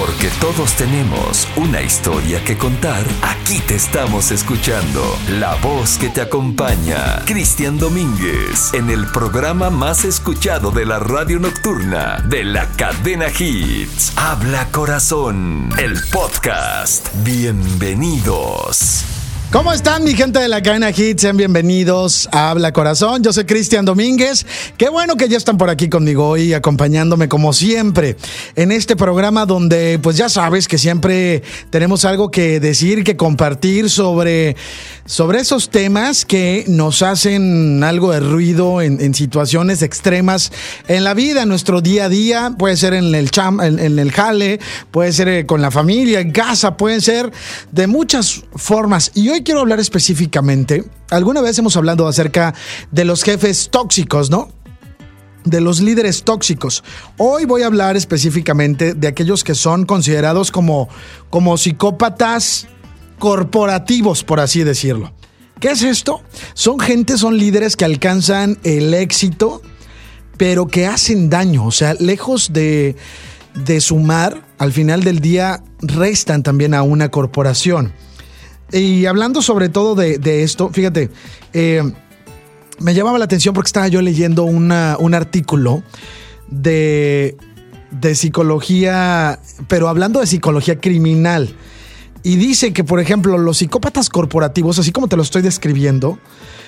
Porque todos tenemos una historia que contar, aquí te estamos escuchando. La voz que te acompaña, Cristian Domínguez, en el programa más escuchado de la radio nocturna de la cadena Hits. Habla corazón, el podcast. Bienvenidos. ¿Cómo están mi gente de la cadena Hit? Sean bienvenidos a Habla Corazón. Yo soy Cristian Domínguez. Qué bueno que ya están por aquí conmigo hoy acompañándome como siempre en este programa donde pues ya sabes que siempre tenemos algo que decir, que compartir sobre, sobre esos temas que nos hacen algo de ruido en, en situaciones extremas en la vida, en nuestro día a día. Puede ser en el, cham, en, el jale, puede ser eh, con la familia, en casa, pueden ser de muchas formas. Y hoy quiero hablar específicamente, alguna vez hemos hablado acerca de los jefes tóxicos, ¿no? De los líderes tóxicos. Hoy voy a hablar específicamente de aquellos que son considerados como, como psicópatas corporativos, por así decirlo. ¿Qué es esto? Son gente, son líderes que alcanzan el éxito, pero que hacen daño. O sea, lejos de, de sumar, al final del día restan también a una corporación. Y hablando sobre todo de, de esto, fíjate, eh, me llamaba la atención porque estaba yo leyendo un artículo de, de psicología, pero hablando de psicología criminal. Y dice que, por ejemplo, los psicópatas corporativos, así como te lo estoy describiendo,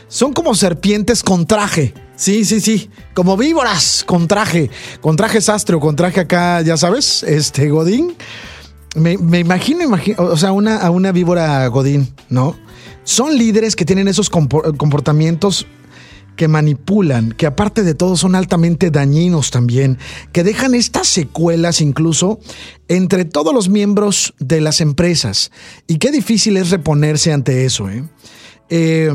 son como serpientes con traje. Sí, sí, sí. Como víboras con traje. Con traje sastre o con traje acá, ya sabes, este Godín. Me, imagino, o sea, una, a una víbora Godín, ¿no? Son líderes que tienen esos comportamientos que manipulan, que aparte de todo son altamente dañinos también, que dejan estas secuelas incluso entre todos los miembros de las empresas. Y qué difícil es reponerse ante eso. ¿eh? Eh,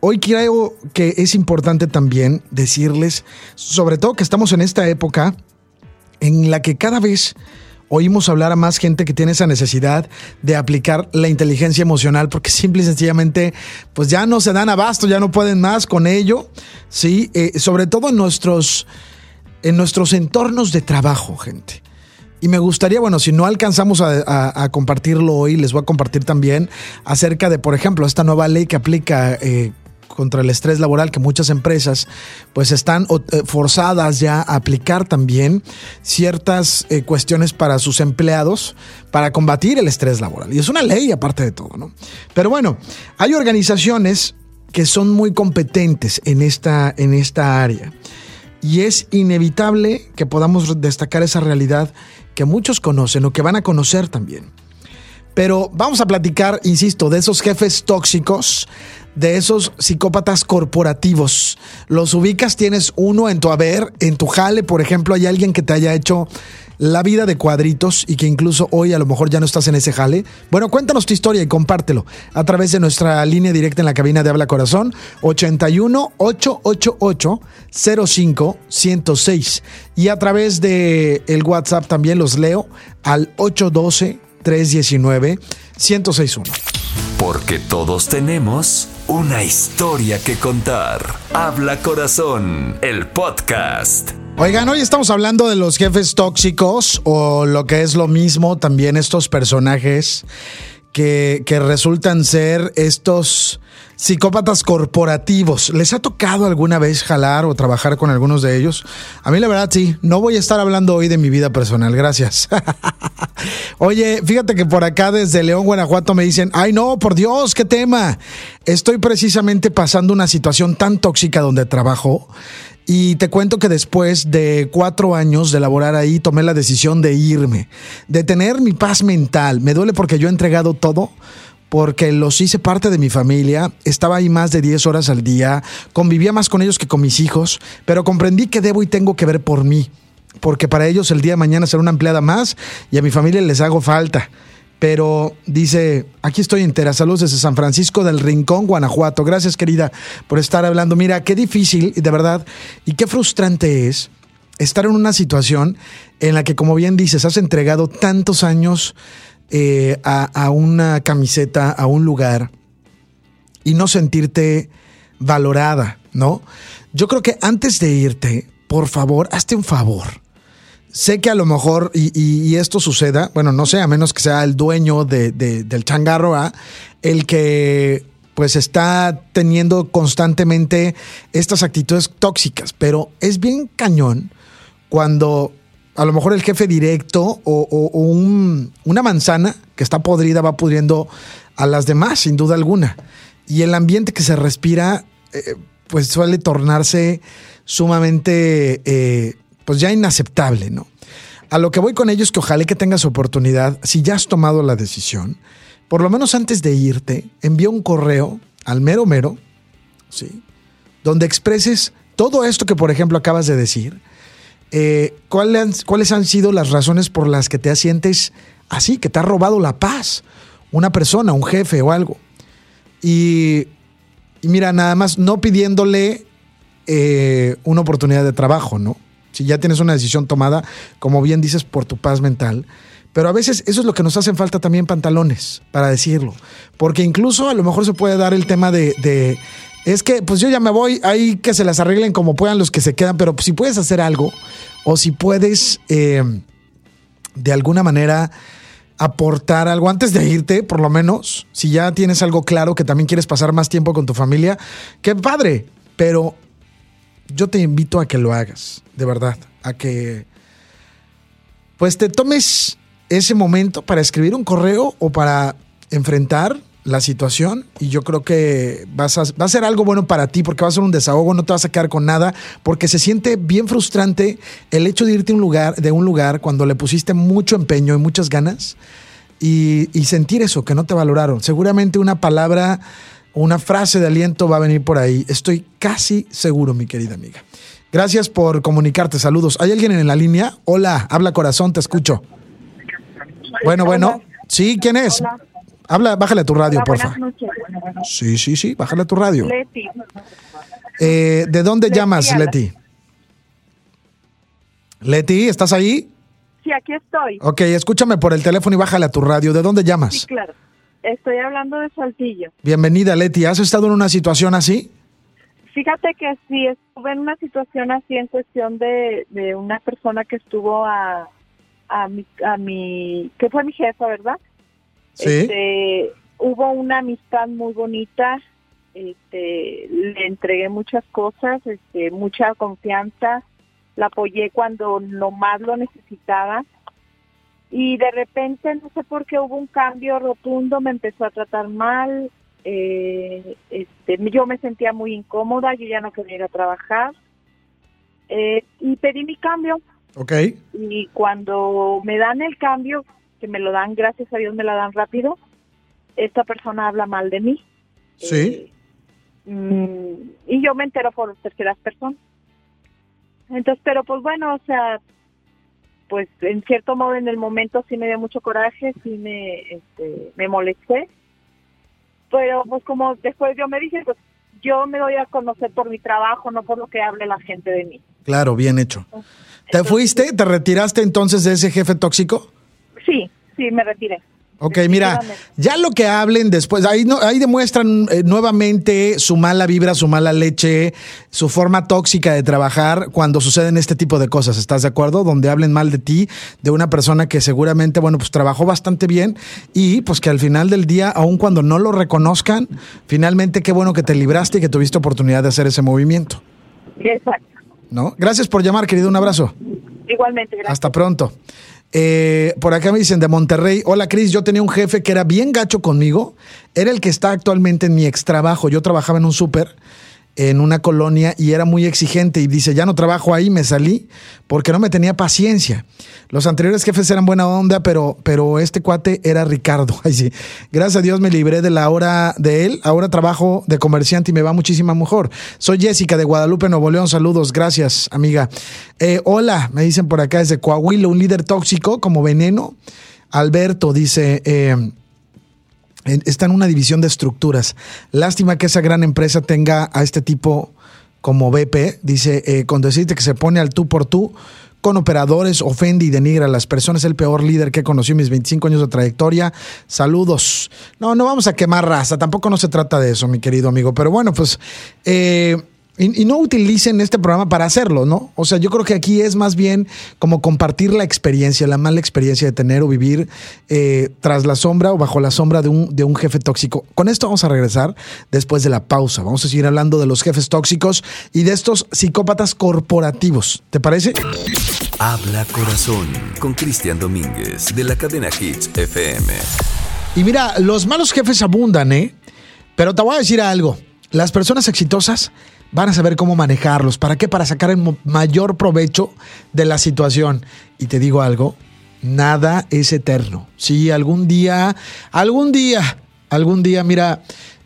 hoy creo que es importante también decirles, sobre todo que estamos en esta época en la que cada vez oímos hablar a más gente que tiene esa necesidad de aplicar la inteligencia emocional porque simple y sencillamente pues ya no se dan abasto, ya no pueden más con ello, ¿sí? Eh, sobre todo en nuestros, en nuestros entornos de trabajo, gente. Y me gustaría, bueno, si no alcanzamos a, compartirlo hoy, les voy a compartir también acerca de, por ejemplo, esta nueva ley que aplica eh, contra el estrés laboral que muchas empresas pues están forzadas ya a aplicar también ciertas eh, cuestiones para sus empleados para combatir el estrés laboral. Y es una ley aparte de todo, ¿no? Pero bueno, hay organizaciones que son muy competentes en esta, en esta área. Y es inevitable que podamos destacar esa realidad que muchos conocen o que van a conocer también. Pero vamos a platicar, insisto, de esos jefes tóxicos, de esos psicópatas corporativos. Los ubicas, tienes uno en tu haber, en tu jale, por ejemplo, hay alguien que te haya hecho la vida de cuadritos y que incluso hoy a lo mejor ya no estás en ese jale. Bueno, cuéntanos tu historia y compártelo a través de nuestra línea directa en la cabina de Habla Corazón 81 888 05 106 y a través de el WhatsApp también los leo al 812 319 1061. Porque todos tenemos una historia que contar. Habla Corazón, el podcast. Oigan, hoy estamos hablando de los jefes tóxicos o lo que es lo mismo, también estos personajes que, resultan ser estos psicópatas corporativos. ¿Les ha tocado alguna vez jalar o trabajar con algunos de ellos? A mí la verdad sí, no voy a estar hablando hoy de mi vida personal, gracias. Oye, fíjate que por acá desde León, Guanajuato me dicen, ay no, por Dios, qué tema. Estoy precisamente pasando una situación tan tóxica donde trabajo. Y te cuento que después de cuatro años de laborar ahí, tomé la decisión de irme, de tener mi paz mental. Me duele porque yo he entregado todo, porque los hice parte de mi familia, estaba ahí más de 10 horas al día, convivía más con ellos que con mis hijos, pero comprendí que debo y tengo que ver por mí, porque para ellos el día de mañana será una empleada más y a mi familia les hago falta. Pero dice, aquí estoy entera, saludos desde San Francisco del Rincón, Guanajuato. Gracias querida por estar hablando. Mira, qué difícil, de verdad, y qué frustrante es estar en una situación en la que, como bien dices, has entregado tantos años eh, a, a, una camiseta, a un lugar, y no sentirte valorada, ¿no? Yo creo que antes de irte, por favor, hazte un favor. Sé que a lo mejor, y, esto suceda, bueno, no sé, a menos que sea el dueño de, del changarro, ¿ah? el que pues está teniendo constantemente estas actitudes tóxicas, pero es bien cañón cuando a lo mejor el jefe directo o, una manzana que está podrida va pudriendo a las demás, sin duda alguna. Y el ambiente que se respira, eh, pues suele tornarse sumamente, eh, pues ya inaceptable, ¿no? A lo que voy con ellos es que ojalá que tengas oportunidad, si ya has tomado la decisión, por lo menos antes de irte, envía un correo al mero mero, ¿sí? Donde expreses todo esto que, por ejemplo, acabas de decir. Eh, ¿cuáles, ¿Cuáles han sido las razones por las que te sientes así, que te ha robado la paz? Una persona, un jefe o algo. Y, mira, nada más no pidiéndole eh, una oportunidad de trabajo, ¿no? Si ya tienes una decisión tomada, como bien dices, por tu paz mental, pero a veces eso es lo que nos hacen falta también pantalones, para decirlo. Porque incluso a lo mejor se puede dar el tema de, es que pues yo ya me voy, hay que se las arreglen como puedan los que se quedan, pero si puedes hacer algo o si puedes eh, de alguna manera aportar algo antes de irte, por lo menos, si ya tienes algo claro que también quieres pasar más tiempo con tu familia, qué padre, pero yo te invito a que lo hagas, de verdad, a que pues te tomes ese momento para escribir un correo o para enfrentar la situación y yo creo que vas a, va a ser algo bueno para ti porque va a ser un desahogo, no te vas a quedar con nada porque se siente bien frustrante el hecho de irte un lugar, de un lugar cuando le pusiste mucho empeño y muchas ganas y sentir eso, que no te valoraron. Seguramente una palabra, una frase de aliento va a venir por ahí. Estoy casi seguro, mi querida amiga. Gracias por comunicarte. Saludos. ¿Hay alguien en la línea? Hola, habla corazón, te escucho. Bueno, bueno. Sí, ¿quién es? Habla, bájale a tu radio, por favor. Sí, sí, sí, bájale a tu radio. Leti. Eh, ¿De dónde llamas, Leti? Leti, ¿estás ahí? Sí, aquí estoy. Ok, escúchame por el teléfono y bájale a tu radio. ¿De dónde llamas? Sí, claro. Estoy hablando de Saltillo. Bienvenida, Leti. ¿Has estado en una situación así? Fíjate que sí, estuve en una situación así en cuestión de, de una persona que estuvo a, a mi, a mi, que fue mi jefa, ¿verdad? Sí. Este, hubo una amistad muy bonita, este, le entregué muchas cosas, este, mucha confianza, la apoyé cuando lo más lo necesitaba y de repente no sé por qué hubo un cambio rotundo, me empezó a tratar mal, eh, este, yo me sentía muy incómoda, yo ya no quería ir a trabajar eh, y pedí mi cambio Ok. Y cuando me dan el cambio, que me lo dan, gracias a Dios me la dan rápido, esta persona habla mal de mí. Sí. Eh, mm, y yo me entero por terceras personas. Entonces, pero pues bueno, o sea, pues en cierto modo en el momento sí me dio mucho coraje, sí me, este, me molesté. Pero pues como después yo me dije, pues yo me doy a conocer por mi trabajo, no por lo que hable la gente de mí. Claro, bien hecho. ¿Te fuiste? ¿Te retiraste entonces de ese jefe tóxico? Sí, sí, me retiré. Ok, mira, ya lo que hablen después, ahí, no, ahí demuestran eh, nuevamente su mala vibra, su mala leche, su forma tóxica de trabajar cuando suceden este tipo de cosas, ¿estás de acuerdo? Donde hablen mal de ti, de una persona que seguramente, bueno, pues trabajó bastante bien y pues que al final del día, aun cuando no lo reconozcan, finalmente qué bueno que te libraste y que tuviste oportunidad de hacer ese movimiento. Exacto. ¿No? Gracias por llamar, querido, un abrazo. Igualmente, gracias. Hasta pronto. Eh, por acá me dicen de Monterrey, hola Cris, yo tenía un jefe que era bien gacho conmigo, era el que está actualmente en mi ex trabajo, yo trabajaba en un súper en una colonia y era muy exigente y dice, ya no trabajo ahí, me salí porque no me tenía paciencia. Los anteriores jefes eran buena onda, pero, pero este cuate era Ricardo. Ay, sí. Gracias a Dios me libré de la hora de él. Ahora trabajo de comerciante y me va muchísimo mejor. Soy Jessica de Guadalupe, Nuevo León. Saludos. Gracias, amiga. Eh, hola, me dicen por acá desde Coahuila, un líder tóxico como veneno. Alberto dice, eh, está en una división de estructuras. Lástima que esa gran empresa tenga a este tipo como BP. Dice, eh, con decirte que se pone al tú por tú con operadores, ofende y denigra a las personas. El peor líder que he conocido en mis 25 años de trayectoria. Saludos. No, no vamos a quemar raza. Tampoco no se trata de eso, mi querido amigo. Pero bueno, pues... Eh, y, no utilicen este programa para hacerlo, ¿no? O sea, yo creo que aquí es más bien como compartir la experiencia, la mala experiencia de tener o vivir eh, tras la sombra o bajo la sombra de un, de un jefe tóxico. Con esto vamos a regresar después de la pausa. Vamos a seguir hablando de los jefes tóxicos y de estos psicópatas corporativos. ¿Te parece? Habla Corazón con Cristian Domínguez de la cadena Hits FM. Y mira, los malos jefes abundan, ¿eh? Pero te voy a decir algo. Las personas exitosas van a saber cómo manejarlos. ¿Para qué? Para sacar el mayor provecho de la situación. Y te digo algo, nada es eterno. Sí, algún día, algún día, algún día, mira,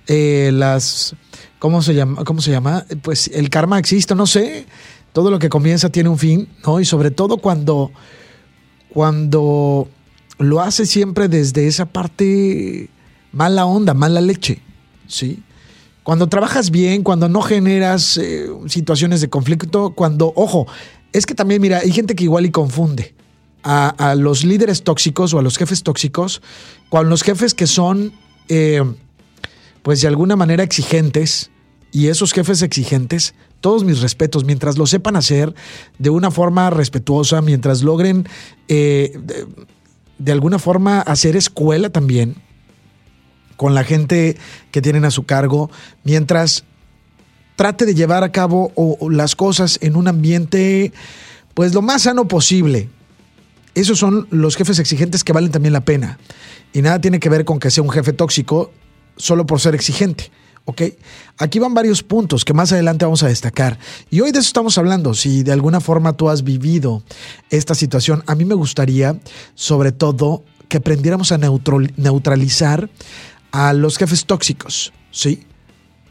eh, las, ¿cómo se llama? ¿Cómo se llama? Pues el karma existe, no sé. Todo lo que comienza tiene un fin, ¿no? Y sobre todo cuando, cuando lo hace siempre desde esa parte mala onda, mala leche, ¿sí? Cuando trabajas bien, cuando no generas eh, situaciones de conflicto, cuando, ojo, es que también, mira, hay gente que igual y confunde a, los líderes tóxicos o a los jefes tóxicos con los jefes que son, eh, pues de alguna manera exigentes. Y esos jefes exigentes, todos mis respetos, mientras lo sepan hacer de una forma respetuosa, mientras logren eh, de alguna forma hacer escuela también, con la gente que tienen a su cargo, mientras trate de llevar a cabo las cosas en un ambiente pues lo más sano posible. Esos son los jefes exigentes que valen también la pena. Y nada tiene que ver con que sea un jefe tóxico solo por ser exigente. ¿ok? Aquí van varios puntos que más adelante vamos a destacar. Y hoy de eso estamos hablando. Si de alguna forma tú has vivido esta situación, a mí me gustaría, sobre todo, que aprendiéramos a neutralizar a los jefes tóxicos, ¿sí?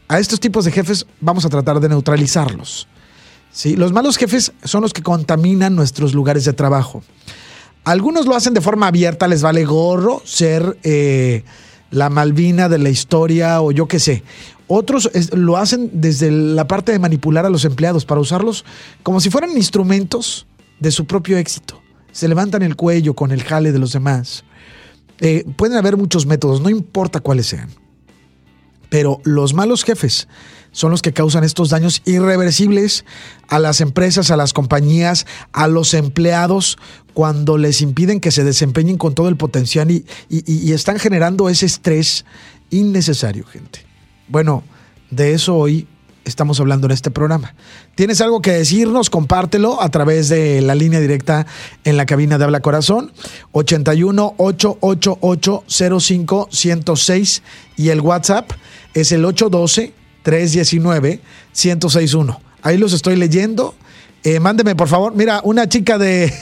A estos tipos de jefes vamos a tratar de neutralizarlos. ¿sí? Los malos jefes son los que contaminan nuestros lugares de trabajo. Algunos lo hacen de forma abierta, les vale gorro ser eh, la Malvina de la historia o yo qué sé. Otros lo hacen desde la parte de manipular a los empleados para usarlos como si fueran instrumentos de su propio éxito. Se levantan el cuello con el jale de los demás. Eh, pueden haber muchos métodos, no importa cuáles sean. Pero los malos jefes son los que causan estos daños irreversibles a las empresas, a las compañías, a los empleados, cuando les impiden que se desempeñen con todo el potencial y, y están generando ese estrés innecesario, gente. Bueno, de eso hoy estamos hablando en este programa. ¿Tienes algo que decirnos? Compártelo a través de la línea directa en la cabina de Habla Corazón, 81 888 05 106 y el WhatsApp es el 812 319 1061. Ahí los estoy leyendo eh, mándeme, por favor. Mira, una chica de,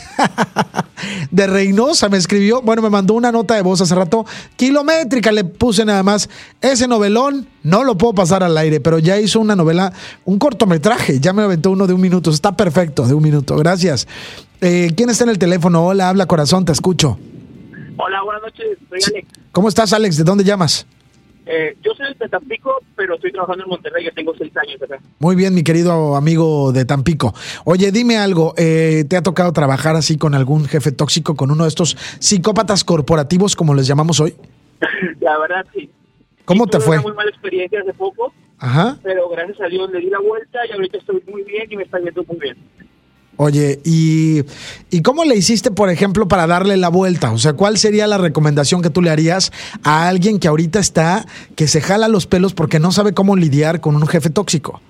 de Reynosa me escribió, bueno, me mandó una nota de voz hace rato, kilométrica, le puse nada más. Ese novelón no lo puedo pasar al aire, pero ya hizo una novela, un cortometraje, ya me aventó uno de un minuto, está perfecto, de un minuto, gracias. Eh, ¿Quién está en el teléfono? Hola, habla corazón, te escucho. Hola, buenas noches, soy Alex. ¿Cómo estás, Alex? ¿De dónde llamas? Eh, yo soy de Tampico, pero estoy trabajando en Monterrey, ya tengo seis años acá. Muy bien, mi querido amigo de Tampico. Oye, dime algo, eh, ¿te ha tocado trabajar así con algún jefe tóxico, con uno de estos psicópatas corporativos, como les llamamos hoy? la verdad, sí. ¿Cómo te fue? Una muy mala experiencia hace poco, Ajá. pero gracias a Dios le di la vuelta y ahorita estoy muy bien y me está yendo muy bien. Oye, ¿y, ¿y cómo le hiciste, por ejemplo, para darle la vuelta? O sea, ¿cuál sería la recomendación que tú le harías a alguien que ahorita está, que se jala los pelos porque no sabe cómo lidiar con un jefe tóxico?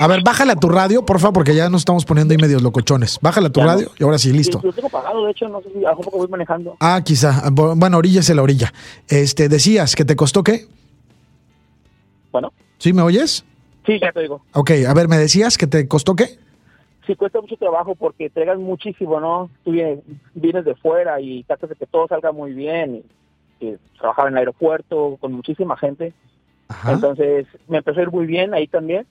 A ver, bájale a tu radio, por favor, porque ya nos estamos poniendo ahí medios locochones. Bájale a tu radio y ahora sí, listo. Lo tengo pagado, de hecho, no sé si a poco voy manejando. Ah, quizá. Bueno, orilla es la orilla. Este, decías que te costó qué? Bueno. ¿Sí me oyes? Sí, ya te digo. Ok, a ver, ¿me decías que te costó qué? Sí, cuesta mucho trabajo porque entregas muchísimo, ¿no? Tú vienes, vienes de fuera y tratas de que todo salga muy bien. Y, trabajaba en el aeropuerto con muchísima gente. Entonces me empezó a ir muy bien ahí también.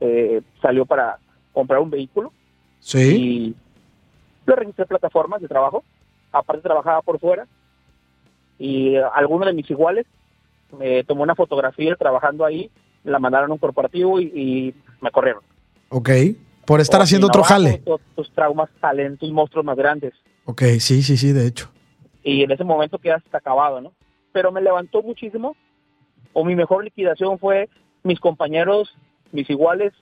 Eh, salió para comprar un vehículo. Sí. Y lo registré plataformas de trabajo. Aparte trabajaba por fuera. Y alguno de mis iguales me tomó una fotografía trabajando ahí la mandaron a un corporativo y, me corrieron. Ok, por estar haciendo otro jale. Tus, traumas salen, tus monstruos más grandes. Ok, sí, sí, sí, de hecho. Y en ese momento quedas acabado, ¿no? Pero me levantó muchísimo o mi mejor liquidación fue mis compañeros, mis iguales,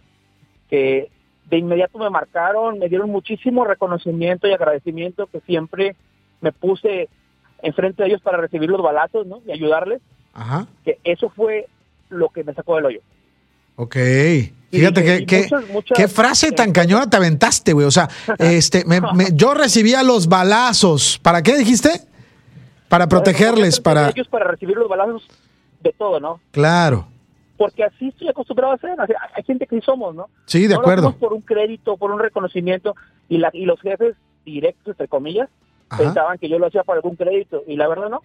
que de inmediato me marcaron, me dieron muchísimo reconocimiento y agradecimiento que siempre me puse enfrente de ellos para recibir los balazos, ¿no? Y ayudarles. Ajá. Que eso fue lo que me sacó del hoyo. Ok. Fíjate que, qué frase tan cañona te aventaste, güey. O sea, este, yo recibía los balazos. ¿Para qué dijiste? Para protegerles, para... Ellos para recibir los balazos de todo, ¿no? Claro. Porque así estoy acostumbrado a hacer. Hay gente que sí somos, ¿no? Sí, de acuerdo. por un crédito, por un reconocimiento. Y, la, y los jefes directos, entre comillas, pensaban que yo lo hacía por algún crédito. Y la verdad no.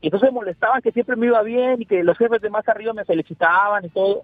Y entonces me molestaban que siempre me iba bien y que los jefes de más arriba me felicitaban y todo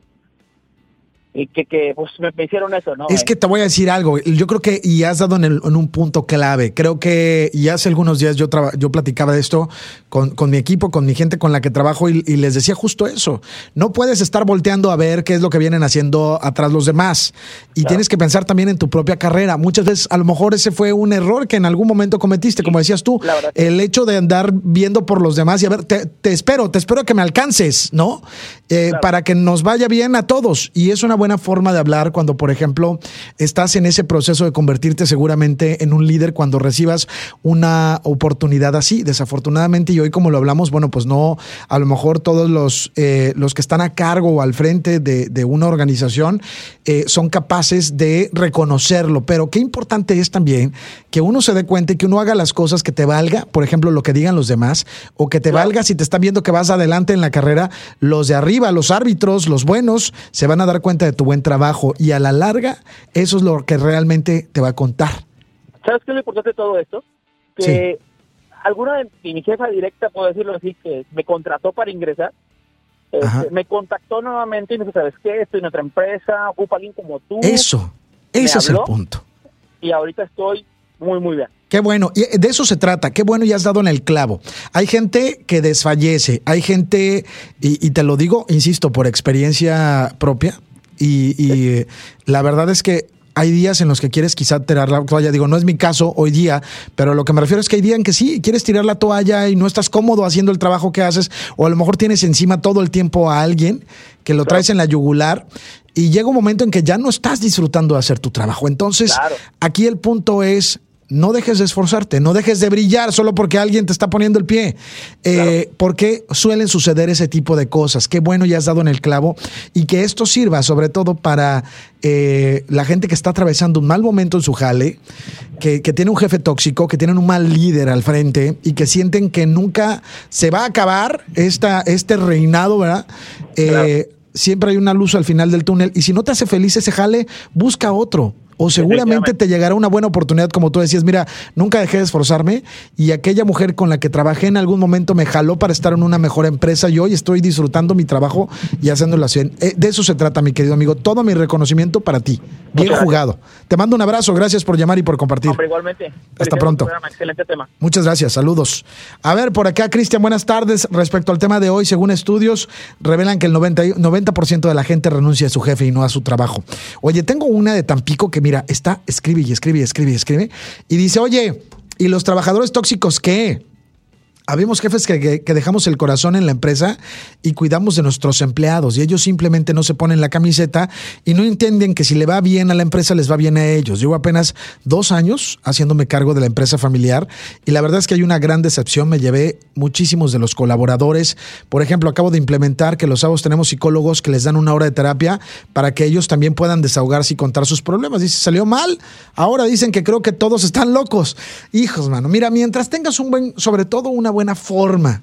y que, que pues, me, hicieron eso, ¿no? Es que te voy a decir algo, yo creo que, y has dado en, un punto clave, creo que, y hace algunos días yo, yo platicaba de esto con, con, mi equipo, con mi gente con la que trabajo y, les decía justo eso, no puedes estar volteando a ver qué es lo que vienen haciendo atrás los demás y tienes que pensar también en tu propia carrera, muchas veces a lo mejor ese fue un error que en algún momento cometiste, como decías tú, el hecho de andar viendo por los demás y a ver, te, espero, te espero que me alcances, ¿no? Eh, para que nos vaya bien a todos y es una buena forma de hablar cuando, por ejemplo, estás en ese proceso de convertirte seguramente en un líder cuando recibas una oportunidad así. Desafortunadamente, y hoy como lo hablamos, bueno, pues no, a lo mejor todos los, eh, los que están a cargo o al frente de, una organización eh, son capaces de reconocerlo. Pero qué importante es también que uno se dé cuenta y que uno haga las cosas que te valga, por ejemplo, lo que digan los demás, o que te valga si te están viendo que vas adelante en la carrera, los de arriba, los árbitros, los buenos, se van a dar cuenta de tu buen trabajo y a la larga eso es lo que realmente te va a contar. ¿Sabes qué es lo importante de todo esto? Que alguna de mi jefa directa, puedo decirlo así, que me contrató para ingresar, este, me contactó nuevamente y me dijo, ¿sabes qué? Estoy en otra empresa, ocupa alguien como tú. Eso, ese es el punto. Y ahorita estoy muy, muy bien. Qué bueno, y de eso se trata, qué bueno y has dado en el clavo. Hay gente que desfallece, hay gente, y, y te lo digo, insisto, por experiencia propia, y, la verdad es que hay días en los que quieres quizá tirar la toalla. Digo, no es mi caso hoy día, pero lo que me refiero es que hay días en que sí, quieres tirar la toalla y no estás cómodo haciendo el trabajo que haces, o a lo mejor tienes encima todo el tiempo a alguien que lo traes en la yugular y llega un momento en que ya no estás disfrutando de hacer tu trabajo. Entonces, aquí el punto es no dejes de esforzarte, no dejes de brillar solo porque alguien te está poniendo el pie. Eh, porque suelen suceder ese tipo de cosas. Qué bueno ya has dado en el clavo y que esto sirva sobre todo para eh, la gente que está atravesando un mal momento en su jale, que, tiene un jefe tóxico, que tienen un mal líder al frente y que sienten que nunca se va a acabar esta, este reinado, ¿verdad? Eh, siempre hay una luz al final del túnel y si no te hace feliz ese jale, busca otro o seguramente te llegará una buena oportunidad, como tú decías, mira, nunca dejé de esforzarme y aquella mujer con la que trabajé en algún momento me jaló para estar en una mejor empresa y hoy estoy disfrutando mi trabajo y haciéndolo así. Eh, de eso se trata, mi querido amigo. Todo mi reconocimiento para ti. Bien jugado. Te mando un abrazo, gracias por llamar y por compartir. igualmente. Hasta pronto. Excelente tema. Muchas gracias, saludos. A ver, por acá, Cristian, buenas tardes. Respecto al tema de hoy, según estudios, revelan que el 90%, 90 de la gente renuncia a su jefe y no a su trabajo. Oye, tengo una de Tampico que, mira, está, escribe y escribe y escribe y escribe, y dice, oye, ¿y los trabajadores tóxicos qué? Habemos jefes que, dejamos el corazón en la empresa y cuidamos de nuestros empleados y ellos simplemente no se ponen la camiseta y no entienden que si le va bien a la empresa les va bien a ellos. Llevo apenas dos años haciéndome cargo de la empresa familiar y la verdad es que hay una gran decepción. Me llevé muchísimos de los colaboradores. Por ejemplo, acabo de implementar que los sábados tenemos psicólogos que les dan una hora de terapia para que ellos también puedan desahogarse y contar sus problemas. Dice, salió mal. Ahora dicen que creo que todos están locos. Hijos, mano. Mira, mientras tengas un buen, sobre todo una buena forma.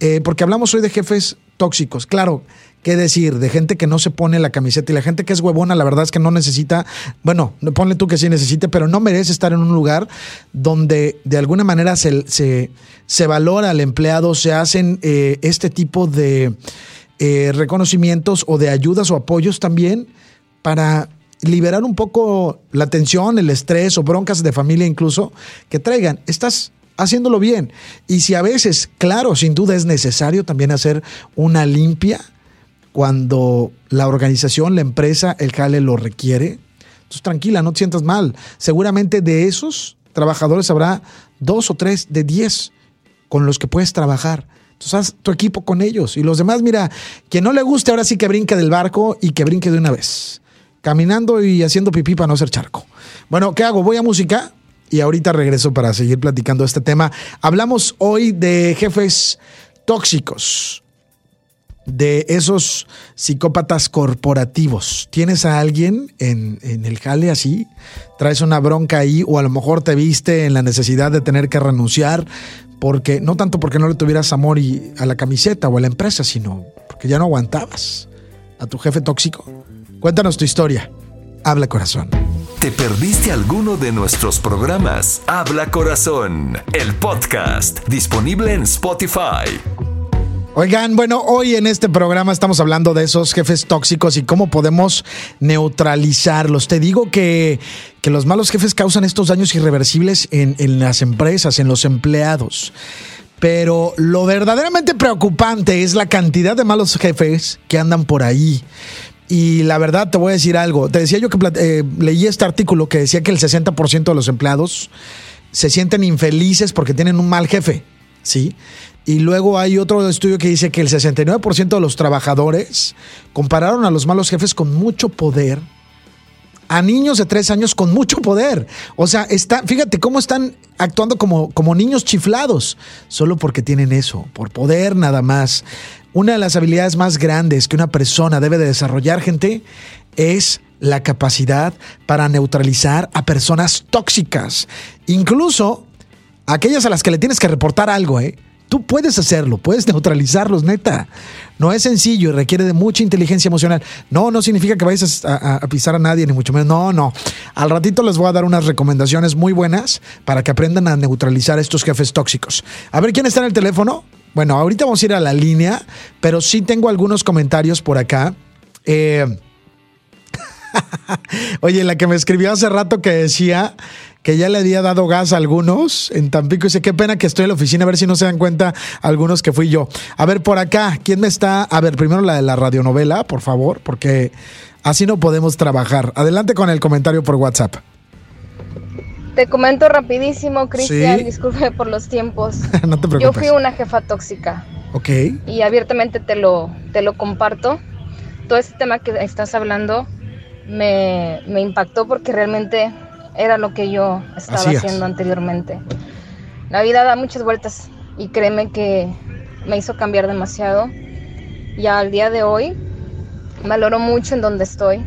Eh, porque hablamos hoy de jefes tóxicos. Claro, ¿qué decir? De gente que no se pone la camiseta y la gente que es huevona, la verdad es que no necesita, bueno, ponle tú que sí necesite, pero no merece estar en un lugar donde de alguna manera se, se, valora al empleado, se hacen eh, este tipo de eh, reconocimientos o de ayudas o apoyos también para liberar un poco la tensión, el estrés o broncas de familia incluso que traigan. Estas haciéndolo bien. Y si a veces, claro, sin duda es necesario también hacer una limpia cuando la organización, la empresa, el jale lo requiere. Entonces, tranquila, no te sientas mal. Seguramente de esos trabajadores habrá dos o tres de diez con los que puedes trabajar. Entonces haz tu equipo con ellos. Y los demás, mira, quien no le guste, ahora sí que brinque del barco y que brinque de una vez. Caminando y haciendo pipí para no ser charco. Bueno, ¿qué hago? Voy a música y ahorita regreso para seguir platicando este tema. Hablamos hoy de jefes tóxicos, de esos psicópatas corporativos. ¿Tienes a alguien en, el jale así? ¿Traes una bronca ahí? O a lo mejor te viste en la necesidad de tener que renunciar porque, no tanto porque no le tuvieras amor y, a la camiseta o a la empresa, sino porque ya no aguantabas a tu jefe tóxico. Cuéntanos tu historia. Habla corazón. ¿Te perdiste alguno de nuestros programas? Habla Corazón, el podcast, disponible en Spotify. Oigan, bueno, hoy en este programa estamos hablando de esos jefes tóxicos y cómo podemos neutralizarlos. Te digo que, que los malos jefes causan estos daños irreversibles en, en las empresas, en los empleados. Pero lo verdaderamente preocupante es la cantidad de malos jefes que andan por ahí. Y la verdad, te voy a decir algo. Te decía yo que eh, leí este artículo que decía que el 60% de los empleados se sienten infelices porque tienen un mal jefe. ¿Sí? Y luego hay otro estudio que dice que el 69% de los trabajadores compararon a los malos jefes con mucho poder a niños de tres años con mucho poder. O sea, está, fíjate cómo están actuando como, como niños chiflados, solo porque tienen eso, por poder nada más. Una de las habilidades más grandes que una persona debe de desarrollar, gente, es la capacidad para neutralizar a personas tóxicas, incluso aquellas a las que le tienes que reportar algo, ¿eh? Tú puedes hacerlo, puedes neutralizarlos, neta. No es sencillo y requiere de mucha inteligencia emocional. No, no significa que vayas a, pisar a nadie, ni mucho menos. No, no. Al ratito les voy a dar unas recomendaciones muy buenas para que aprendan a neutralizar a estos jefes tóxicos. A ver quién está en el teléfono. Bueno, ahorita vamos a ir a la línea, pero sí tengo algunos comentarios por acá. Eh... Oye, la que me escribió hace rato que decía que ya le había dado gas a algunos en Tampico. Dice, qué pena que estoy en la oficina, a ver si no se dan cuenta algunos que fui yo. A ver, por acá, ¿quién me está? A ver, primero la de la radionovela, por favor, porque así no podemos trabajar. Adelante con el comentario por WhatsApp. Te comento rapidísimo, Cristian, ¿Sí? disculpe por los tiempos. no te preocupes. Yo fui una jefa tóxica. Ok. Y abiertamente te lo, te lo comparto. Todo este tema que estás hablando me, me impactó porque realmente era lo que yo estaba es. haciendo anteriormente. La vida da muchas vueltas y créeme que me hizo cambiar demasiado. Y al día de hoy valoro mucho en donde estoy.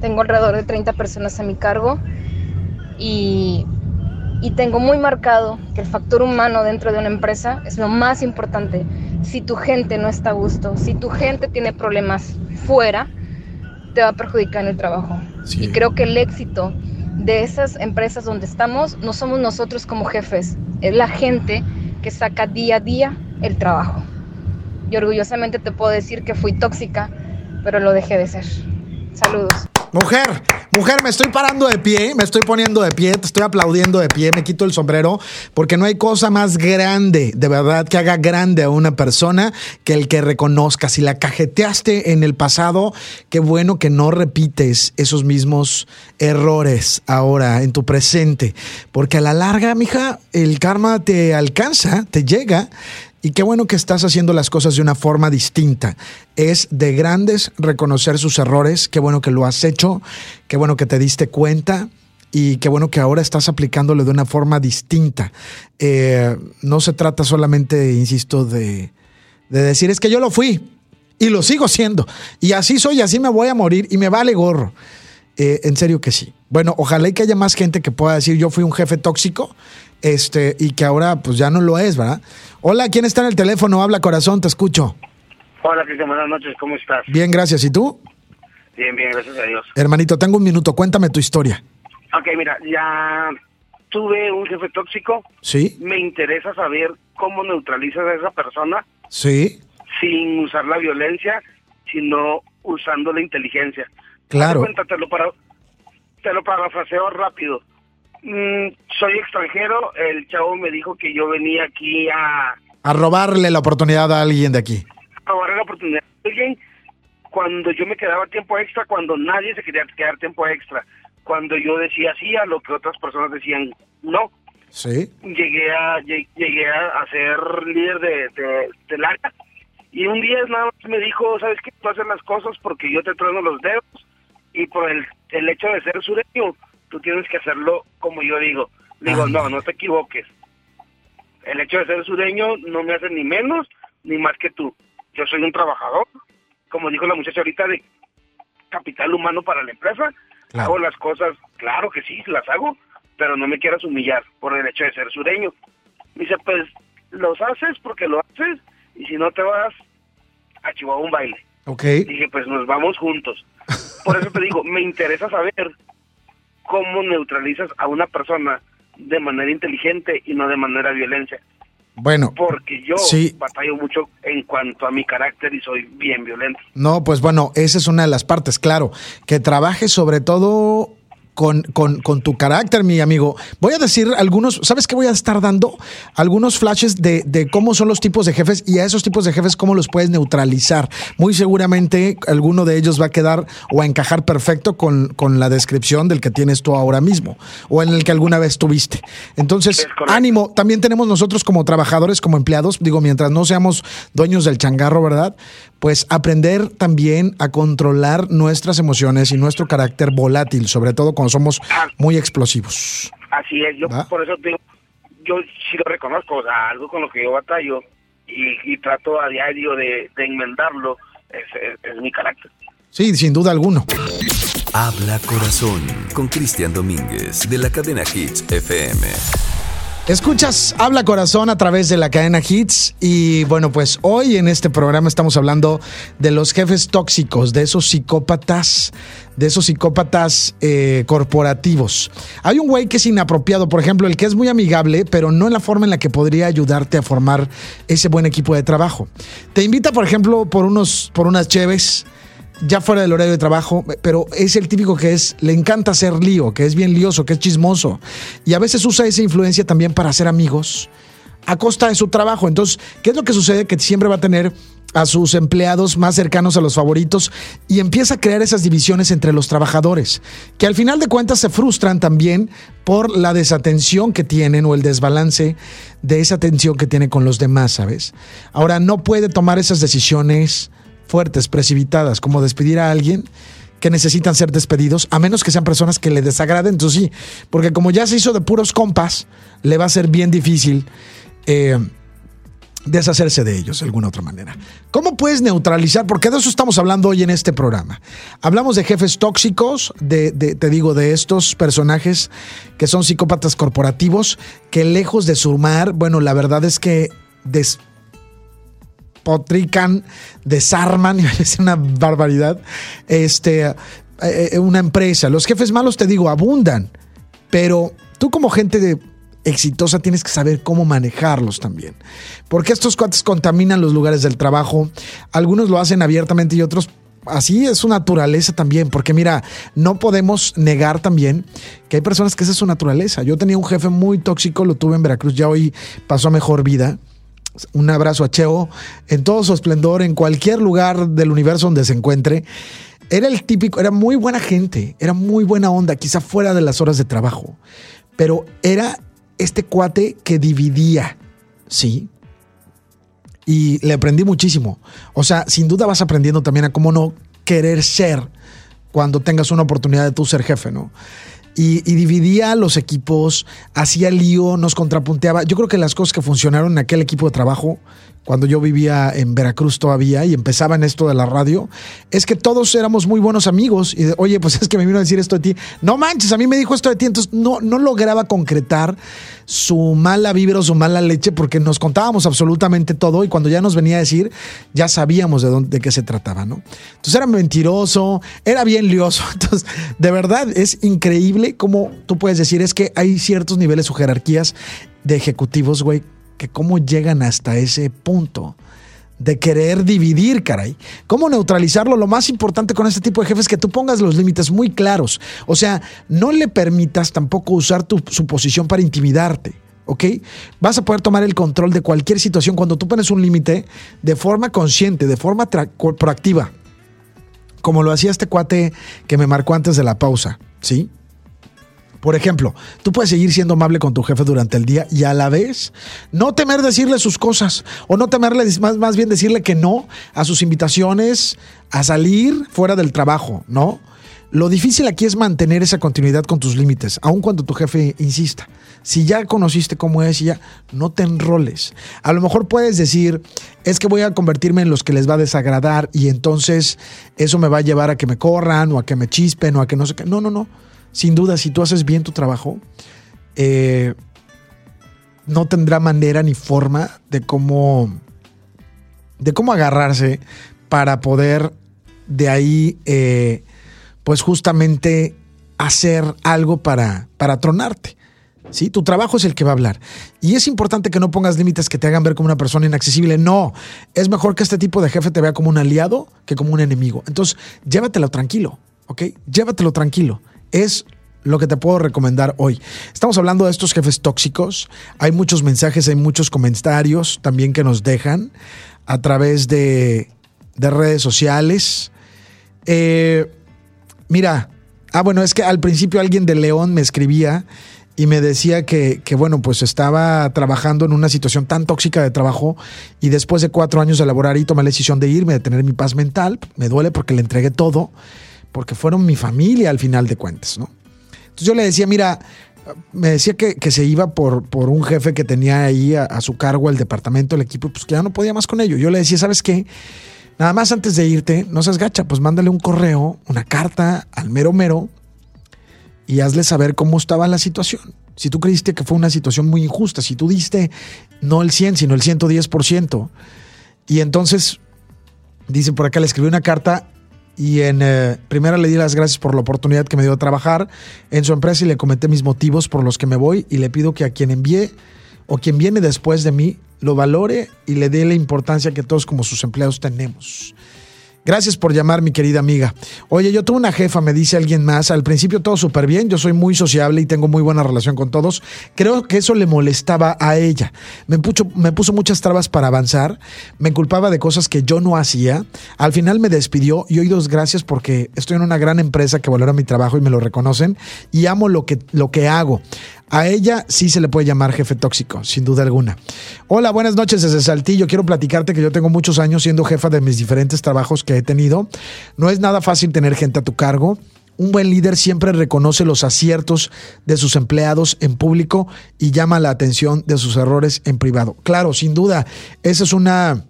Tengo alrededor de 30 personas a mi cargo y, y tengo muy marcado que el factor humano dentro de una empresa es lo más importante. Si tu gente no está a gusto, si tu gente tiene problemas fuera, te va a perjudicar en el trabajo. Sí. Y creo que el éxito de esas empresas donde estamos no somos nosotros como jefes, es la gente que saca día a día el trabajo. Y orgullosamente te puedo decir que fui tóxica, pero lo dejé de ser. Saludos. Mujer, mujer, me estoy parando de pie, me estoy poniendo de pie, te estoy aplaudiendo de pie, me quito el sombrero, porque no hay cosa más grande, de verdad, que haga grande a una persona que el que reconozca. Si la cajeteaste en el pasado, qué bueno que no repites esos mismos errores ahora en tu presente, porque a la larga, mija, el karma te alcanza, te llega y qué bueno que estás haciendo las cosas de una forma distinta. Es de grandes reconocer sus errores. Qué bueno que lo has hecho. Qué bueno que te diste cuenta. Y qué bueno que ahora estás aplicándolo de una forma distinta. Eh, no se trata solamente, insisto, de, de decir es que yo lo fui y lo sigo siendo. Y así soy, así me voy a morir y me vale gorro. Eh, en serio que sí. Bueno, ojalá y que haya más gente que pueda decir yo fui un jefe tóxico este, y que ahora pues ya no lo es, ¿verdad? Hola, ¿quién está en el teléfono? Habla corazón, te escucho. Hola, Cristian, buenas noches, ¿cómo estás? Bien, gracias. ¿Y tú? Bien, bien, gracias a Dios. Hermanito, tengo un minuto, cuéntame tu historia. Ok, mira, ya tuve un jefe tóxico. ¿Sí? Me interesa saber cómo neutralizas a esa persona Sí, sin usar la violencia, sino usando la inteligencia. claro. Cuenta, te lo, para, te lo parafraseo rápido. Mm, soy extranjero, el chavo me dijo que yo venía aquí a, A robarle la oportunidad a alguien de aquí. a barrer la oportunidad de alguien cuando yo me quedaba tiempo extra, cuando nadie se quería quedar tiempo extra, cuando yo decía sí a lo que otras personas decían no. Sí. Llegué a, llegué a, ser líder de, de, del área. Y un día nada más me dijo, ¿sabes qué? Tú haces las cosas porque yo te trueno los dedos y por el, el hecho de ser sureño, tú tienes que hacerlo como yo digo. Digo, no, no te equivoques. El hecho de ser sureño no me hace ni menos ni más que tú. Yo soy un trabajador, como dijo la muchacha ahorita, de capital humano para la empresa. Hago las cosas, claro que sí, las hago, pero no me quieras humillar por el hecho de ser sureño. Dice, pues los haces porque lo haces y si no te vas a Chihuahua un baile. Ok. Dije, pues nos vamos juntos. Por eso te digo, me interesa saber cómo neutralizas a una persona de manera inteligente y no de manera violencia. Bueno, porque yo sí. batallo mucho en cuanto a mi carácter y soy bien violento. No, pues bueno, esa es una de las partes, claro, que trabaje sobre todo con, con, con, tu carácter, mi amigo. Voy a decir algunos, ¿sabes qué voy a estar dando? Algunos flashes de, de, cómo son los tipos de jefes y a esos tipos de jefes cómo los puedes neutralizar. Muy seguramente alguno de ellos va a quedar o a encajar perfecto con, con la descripción del que tienes tú ahora mismo o en el que alguna vez tuviste. Entonces, ánimo, también tenemos nosotros como trabajadores, como empleados, digo, mientras no seamos dueños del changarro, ¿verdad? Pues aprender también a controlar nuestras emociones y nuestro carácter volátil, sobre todo con somos muy explosivos. Así es, yo por eso digo, yo sí lo reconozco, o sea, algo con lo que yo batallo y, trato a diario de, enmendarlo, es, mi carácter. Sí, sin duda alguno. Habla Corazón con Cristian Domínguez de la cadena Hits FM. Escuchas Habla Corazón a través de la cadena Hits y bueno, pues hoy en este programa estamos hablando de los jefes tóxicos, de esos psicópatas, de esos psicópatas eh, corporativos. Hay un güey que es inapropiado, por ejemplo, el que es muy amigable, pero no en la forma en la que podría ayudarte a formar ese buen equipo de trabajo. Te invita, por ejemplo, por, unos, por unas cheves ya fuera del horario de trabajo, pero es el típico que es, le encanta ser lío, que es bien lioso, que es chismoso. Y a veces usa esa influencia también para hacer amigos a costa de su trabajo. Entonces, ¿qué es lo que sucede? Que siempre va a tener a sus empleados más cercanos a los favoritos y empieza a crear esas divisiones entre los trabajadores, que al final de cuentas se frustran también por la desatención que tienen o el desbalance de esa atención que tiene con los demás, ¿sabes? Ahora, no puede tomar esas decisiones fuertes, precipitadas, como despedir a alguien que necesitan ser despedidos, a menos que sean personas que le desagraden, entonces sí, porque como ya se hizo de puros compas, le va a ser bien difícil eh, deshacerse de ellos de alguna otra manera. ¿Cómo puedes neutralizar? Porque de eso estamos hablando hoy en este programa. Hablamos de jefes tóxicos, de, te digo, de estos personajes que son psicópatas corporativos, que lejos de sumar, bueno, la verdad es que despotrican, desarman, es una barbaridad, este, eh, eh, una empresa. Los jefes malos, te digo, abundan, pero tú como gente de exitosa tienes que saber cómo manejarlos también. Porque estos cuates contaminan los lugares del trabajo. Algunos lo hacen abiertamente y otros así es su naturaleza también, porque mira, no podemos negar también que hay personas que esa es su naturaleza. Yo tenía un jefe muy tóxico, lo tuve en Veracruz, ya hoy pasó a mejor vida. Un abrazo a Cheo en todo su esplendor, en cualquier lugar del universo donde se encuentre. Era el típico, era muy buena gente, era muy buena onda, quizá fuera de las horas de trabajo, pero era este cuate que dividía, ¿sí? Y le aprendí muchísimo. O sea, sin duda vas aprendiendo también a cómo no querer ser cuando tengas una oportunidad de tú ser jefe, ¿no? Y, y, dividía los equipos, hacía lío, nos contrapunteaba. Yo creo que las cosas que funcionaron en aquel equipo de trabajo cuando yo vivía en Veracruz todavía y empezaba en esto de la radio, es que todos éramos muy buenos amigos. Y oye, pues es que me vino a decir esto de ti. No manches, a mí me dijo esto de ti. Entonces no, no lograba concretar su mala vibra o su mala leche porque nos contábamos absolutamente todo y cuando ya nos venía a decir, ya sabíamos de, dónde, de qué se trataba, ¿no? Entonces era mentiroso, era bien lioso. Entonces, de verdad, es increíble cómo tú puedes decir, es que hay ciertos niveles o jerarquías de ejecutivos, güey, que cómo llegan hasta ese punto de querer dividir, caray. ¿Cómo neutralizarlo? Lo más importante con este tipo de jefes es que tú pongas los límites muy claros. O sea, no le permitas tampoco usar tu, su posición para intimidarte. ¿Ok? Vas a poder tomar el control de cualquier situación cuando tú pones un límite de forma consciente, de forma proactiva. Como lo hacía este cuate que me marcó antes de la pausa. ¿Sí? Por ejemplo, tú puedes seguir siendo amable con tu jefe durante el día y a la vez no temer decirle sus cosas o no temerle, más, más bien decirle que no a sus invitaciones a salir fuera del trabajo, ¿no? Lo difícil aquí es mantener esa continuidad con tus límites, aun cuando tu jefe insista. Si ya conociste cómo es, ya no te enroles. A lo mejor puedes decir, es que voy a convertirme en los que les va a desagradar y entonces eso me va a llevar a que me corran o a que me chispen o a que no sé qué. No, no, no. Sin duda, si tú haces bien tu trabajo, eh, no tendrá manera ni forma de cómo, de cómo agarrarse para poder de ahí... Eh, pues justamente hacer algo para, para tronarte. ¿Sí? Tu trabajo es el que va a hablar. Y es importante que no pongas límites que te hagan ver como una persona inaccesible. No, es mejor que este tipo de jefe te vea como un aliado que como un enemigo. Entonces, llévatelo tranquilo, ¿ok? Llévatelo tranquilo. Es lo que te puedo recomendar hoy. Estamos hablando de estos jefes tóxicos. Hay muchos mensajes, hay muchos comentarios también que nos dejan a través de, de redes sociales. Eh, Mira, ah, bueno, es que al principio alguien de León me escribía y me decía que, que, bueno, pues estaba trabajando en una situación tan tóxica de trabajo y después de cuatro años de laborar y tomé la decisión de irme, de tener mi paz mental, me duele porque le entregué todo, porque fueron mi familia al final de cuentas, ¿no? Entonces yo le decía, mira, me decía que, se iba por, por, un jefe que tenía ahí a, a, su cargo el departamento, el equipo, pues que ya no podía más con ello. Yo le decía, ¿sabes qué? Nada más antes de irte, no seas gacha, pues mándale un correo, una carta al mero mero y hazle saber cómo estaba la situación. Si tú creíste que fue una situación muy injusta, si tú diste no el 100, sino el 110%, y entonces, dice por acá, le escribí una carta y en eh, primera le di las gracias por la oportunidad que me dio de trabajar en su empresa y le comenté mis motivos por los que me voy y le pido que a quien envíe o quien viene después de mí lo valore y le dé la importancia que todos como sus empleados tenemos. Gracias por llamar, mi querida amiga. Oye, yo tuve una jefa, me dice alguien más. Al principio todo súper bien, yo soy muy sociable y tengo muy buena relación con todos. Creo que eso le molestaba a ella. Me puso, muchas trabas para avanzar, me culpaba de cosas que yo no hacía. Al final me despidió y hoy dos gracias porque estoy en una gran empresa que valora mi trabajo y me lo reconocen y amo lo que, lo que hago. A ella sí se le puede llamar jefe tóxico, sin duda alguna. Hola, buenas noches desde Saltillo. Quiero platicarte que yo tengo muchos años siendo jefa de mis diferentes trabajos que he tenido. No es nada fácil tener gente a tu cargo. Un buen líder siempre reconoce los aciertos de sus empleados en público y llama la atención de sus errores en privado. Claro, sin duda, esa es una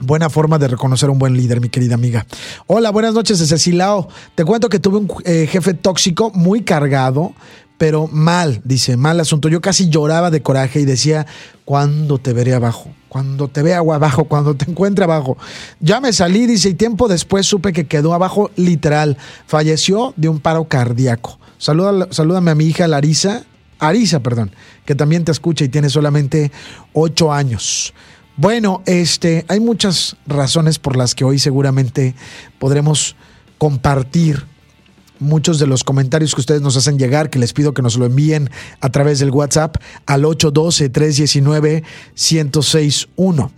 Buena forma de reconocer a un buen líder, mi querida amiga. Hola, buenas noches desde Silao. Te cuento que tuve un eh, jefe tóxico muy cargado, pero mal, dice, mal asunto. Yo casi lloraba de coraje y decía, ¿cuándo te veré abajo? Cuando te vea abajo, cuando te encuentre abajo. Ya me salí, dice, y tiempo después supe que quedó abajo literal. Falleció de un paro cardíaco. Saluda, salúdame a mi hija Larisa, Arisa, perdón, que también te escucha y tiene solamente ocho años. Bueno, este, hay muchas razones por las que hoy seguramente podremos compartir muchos de los comentarios que ustedes nos hacen llegar, que les pido que nos lo envíen a través del WhatsApp al 812-319-1061.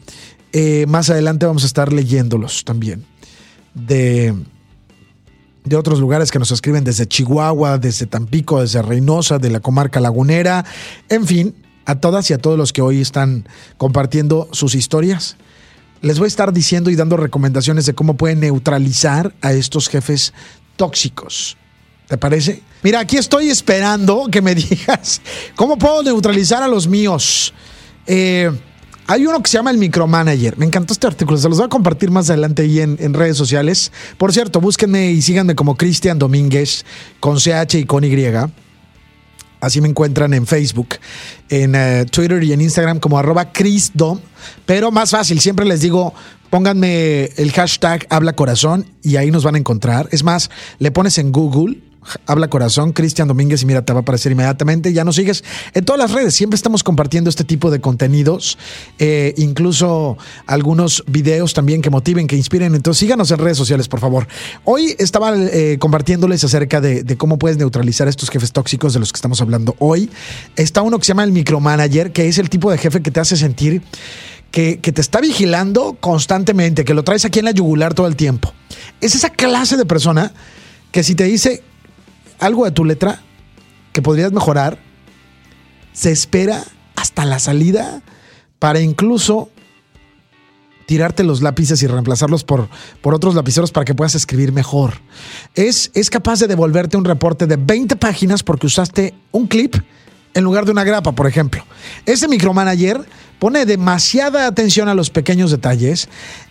Eh, más adelante vamos a estar leyéndolos también. De, de otros lugares que nos escriben desde Chihuahua, desde Tampico, desde Reynosa, de la comarca lagunera, en fin, a todas y a todos los que hoy están compartiendo sus historias. Les voy a estar diciendo y dando recomendaciones de cómo pueden neutralizar a estos jefes tóxicos. ¿Te parece? Mira, aquí estoy esperando que me digas cómo puedo neutralizar a los míos. Eh, hay uno que se llama el micromanager. Me encantó este artículo. Se los voy a compartir más adelante ahí en, redes sociales. Por cierto, búsquenme y síganme como Cristian Domínguez con CH y con Y. Así me encuentran en Facebook, en uh, Twitter y en Instagram como arroba ChrisDom. Pero más fácil, siempre les digo, pónganme el hashtag habla corazón y ahí nos van a encontrar. Es más, le pones en Google Habla Corazón, Cristian Domínguez, y mira, te va a aparecer inmediatamente. Ya nos sigues en todas las redes. Siempre estamos compartiendo este tipo de contenidos, eh, incluso algunos videos también que motiven, que inspiren. Entonces, síganos en redes sociales, por favor. Hoy estaba eh, compartiéndoles acerca de, de, cómo puedes neutralizar estos jefes tóxicos de los que estamos hablando hoy. Está uno que se llama el micromanager, que es el tipo de jefe que te hace sentir. Que, te está vigilando constantemente, que lo traes aquí en la yugular todo el tiempo. Es esa clase de persona que si te dice algo de tu letra, que podrías mejorar, se espera hasta la salida para incluso tirarte los lápices y reemplazarlos por, por otros lapiceros para que puedas escribir mejor. Es, es capaz de devolverte un reporte de 20 páginas porque usaste un clip en lugar de una grapa, por ejemplo. Ese micromanager pone demasiada atención a los pequeños detalles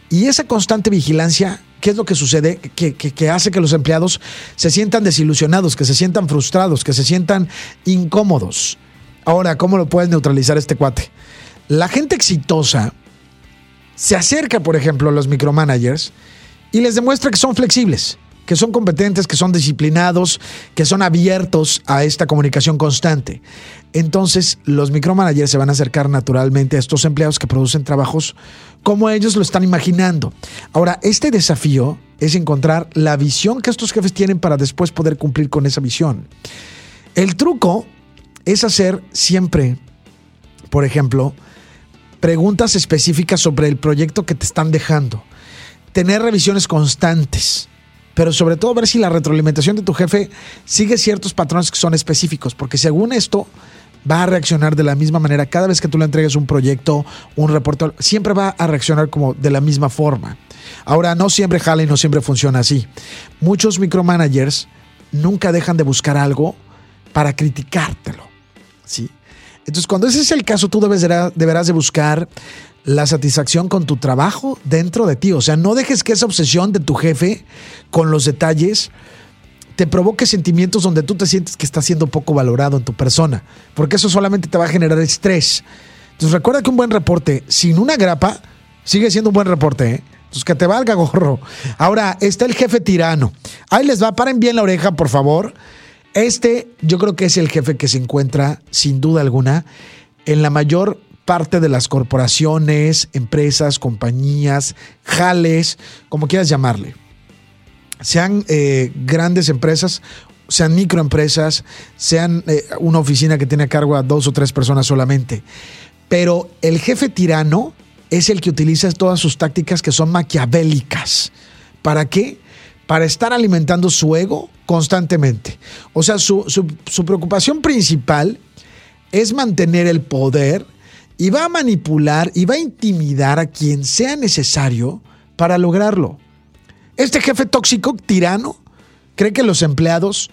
y esa constante vigilancia, ¿qué es lo que sucede? Que, que, hace que los empleados se sientan desilusionados, que se sientan frustrados, que se sientan incómodos. Ahora, ¿cómo lo puedes neutralizar este cuate? La gente exitosa se acerca, por ejemplo, a los micromanagers y les demuestra que son flexibles, que son competentes, que son disciplinados, que son abiertos a esta comunicación constante. Entonces, los micromanagers se van a acercar naturalmente a estos empleados que producen trabajos como ellos lo están imaginando. Ahora, este desafío es encontrar la visión que estos jefes tienen para después poder cumplir con esa visión. El truco es hacer siempre, por ejemplo, preguntas específicas sobre el proyecto que te están dejando, tener revisiones constantes, pero sobre todo ver si la retroalimentación de tu jefe sigue ciertos patrones que son específicos, porque según esto va a reaccionar de la misma manera cada vez que tú le entregues un proyecto, un reporte, siempre va a reaccionar como de la misma forma. Ahora, no siempre jala y no siempre funciona así. Muchos micromanagers nunca dejan de buscar algo para criticártelo. ¿sí? Entonces, cuando ese es el caso, tú debes, deberás de buscar la satisfacción con tu trabajo dentro de ti. O sea, no dejes que esa obsesión de tu jefe con los detalles te provoque sentimientos donde tú te sientes que estás siendo poco valorado en tu persona, porque eso solamente te va a generar estrés. Entonces recuerda que un buen reporte sin una grapa sigue siendo un buen reporte. ¿eh? Entonces que te valga gorro. Ahora está el jefe tirano. Ahí les va, paren bien la oreja, por favor. Este yo creo que es el jefe que se encuentra, sin duda alguna, en la mayor parte de las corporaciones, empresas, compañías, jales, como quieras llamarle. Sean eh, grandes empresas, sean microempresas, sean eh, una oficina que tiene a cargo a dos o tres personas solamente. Pero el jefe tirano es el que utiliza todas sus tácticas que son maquiavélicas. ¿Para qué? Para estar alimentando su ego constantemente. O sea, su, preocupación principal es mantener el poder y va a manipular y va a intimidar a quien sea necesario para lograrlo. Este jefe tóxico, tirano, cree que los empleados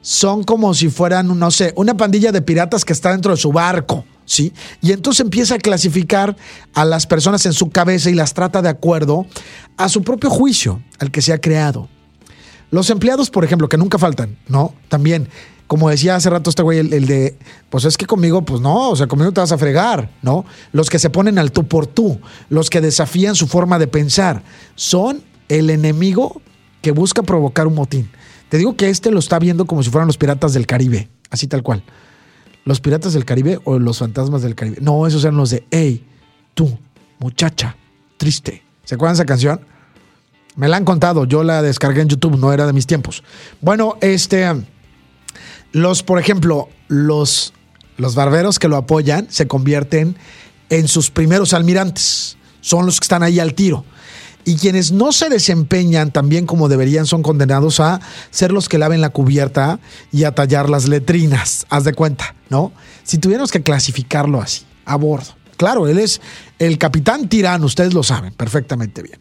son como si fueran, no sé, una pandilla de piratas que está dentro de su barco, ¿sí? Y entonces empieza a clasificar a las personas en su cabeza y las trata de acuerdo a su propio juicio, al que se ha creado. Los empleados, por ejemplo, que nunca faltan, ¿no? También, como decía hace rato este güey, el, de, pues es que conmigo, pues no, o sea, conmigo te vas a fregar, ¿no? Los que se ponen al tú por tú, los que desafían su forma de pensar, son el enemigo que busca provocar un motín. Te digo que este lo está viendo como si fueran los piratas del Caribe, así tal cual. Los piratas del Caribe o los fantasmas del Caribe. No, esos eran los de, hey, tú, muchacha, triste. ¿Se acuerdan esa canción? Me la han contado, yo la descargué en YouTube, no era de mis tiempos. Bueno, este, los, por ejemplo, los, los barberos que lo apoyan se convierten en sus primeros almirantes. Son los que están ahí al tiro. Y quienes no se desempeñan tan bien como deberían son condenados a ser los que laven la cubierta y a tallar las letrinas. Haz de cuenta, ¿no? Si tuviéramos que clasificarlo así, a bordo. Claro, él es el capitán tirano, ustedes lo saben perfectamente bien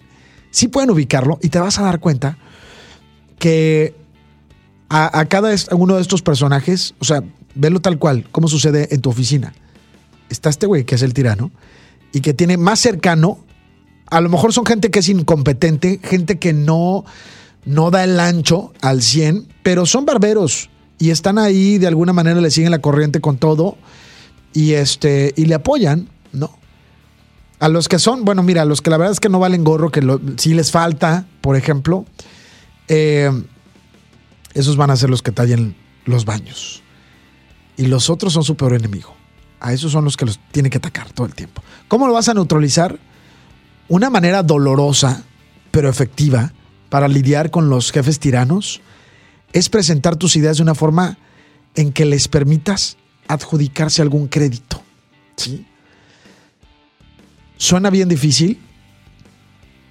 sí pueden ubicarlo y te vas a dar cuenta que a, cada uno de estos personajes, o sea, verlo tal cual, como sucede en tu oficina. Está este güey que es el tirano y que tiene más cercano, a lo mejor son gente que es incompetente, gente que no, no da el ancho al 100, pero son barberos y están ahí, de alguna manera le siguen la corriente con todo y, este, y le apoyan, ¿no? A los que son, bueno, mira, a los que la verdad es que no valen gorro, que si les falta, por ejemplo, eh, esos van a ser los que tallen los baños. Y los otros son su peor enemigo. A esos son los que los tiene que atacar todo el tiempo. ¿Cómo lo vas a neutralizar? Una manera dolorosa, pero efectiva, para lidiar con los jefes tiranos, es presentar tus ideas de una forma en que les permitas adjudicarse algún crédito. ¿sí? Suena bien difícil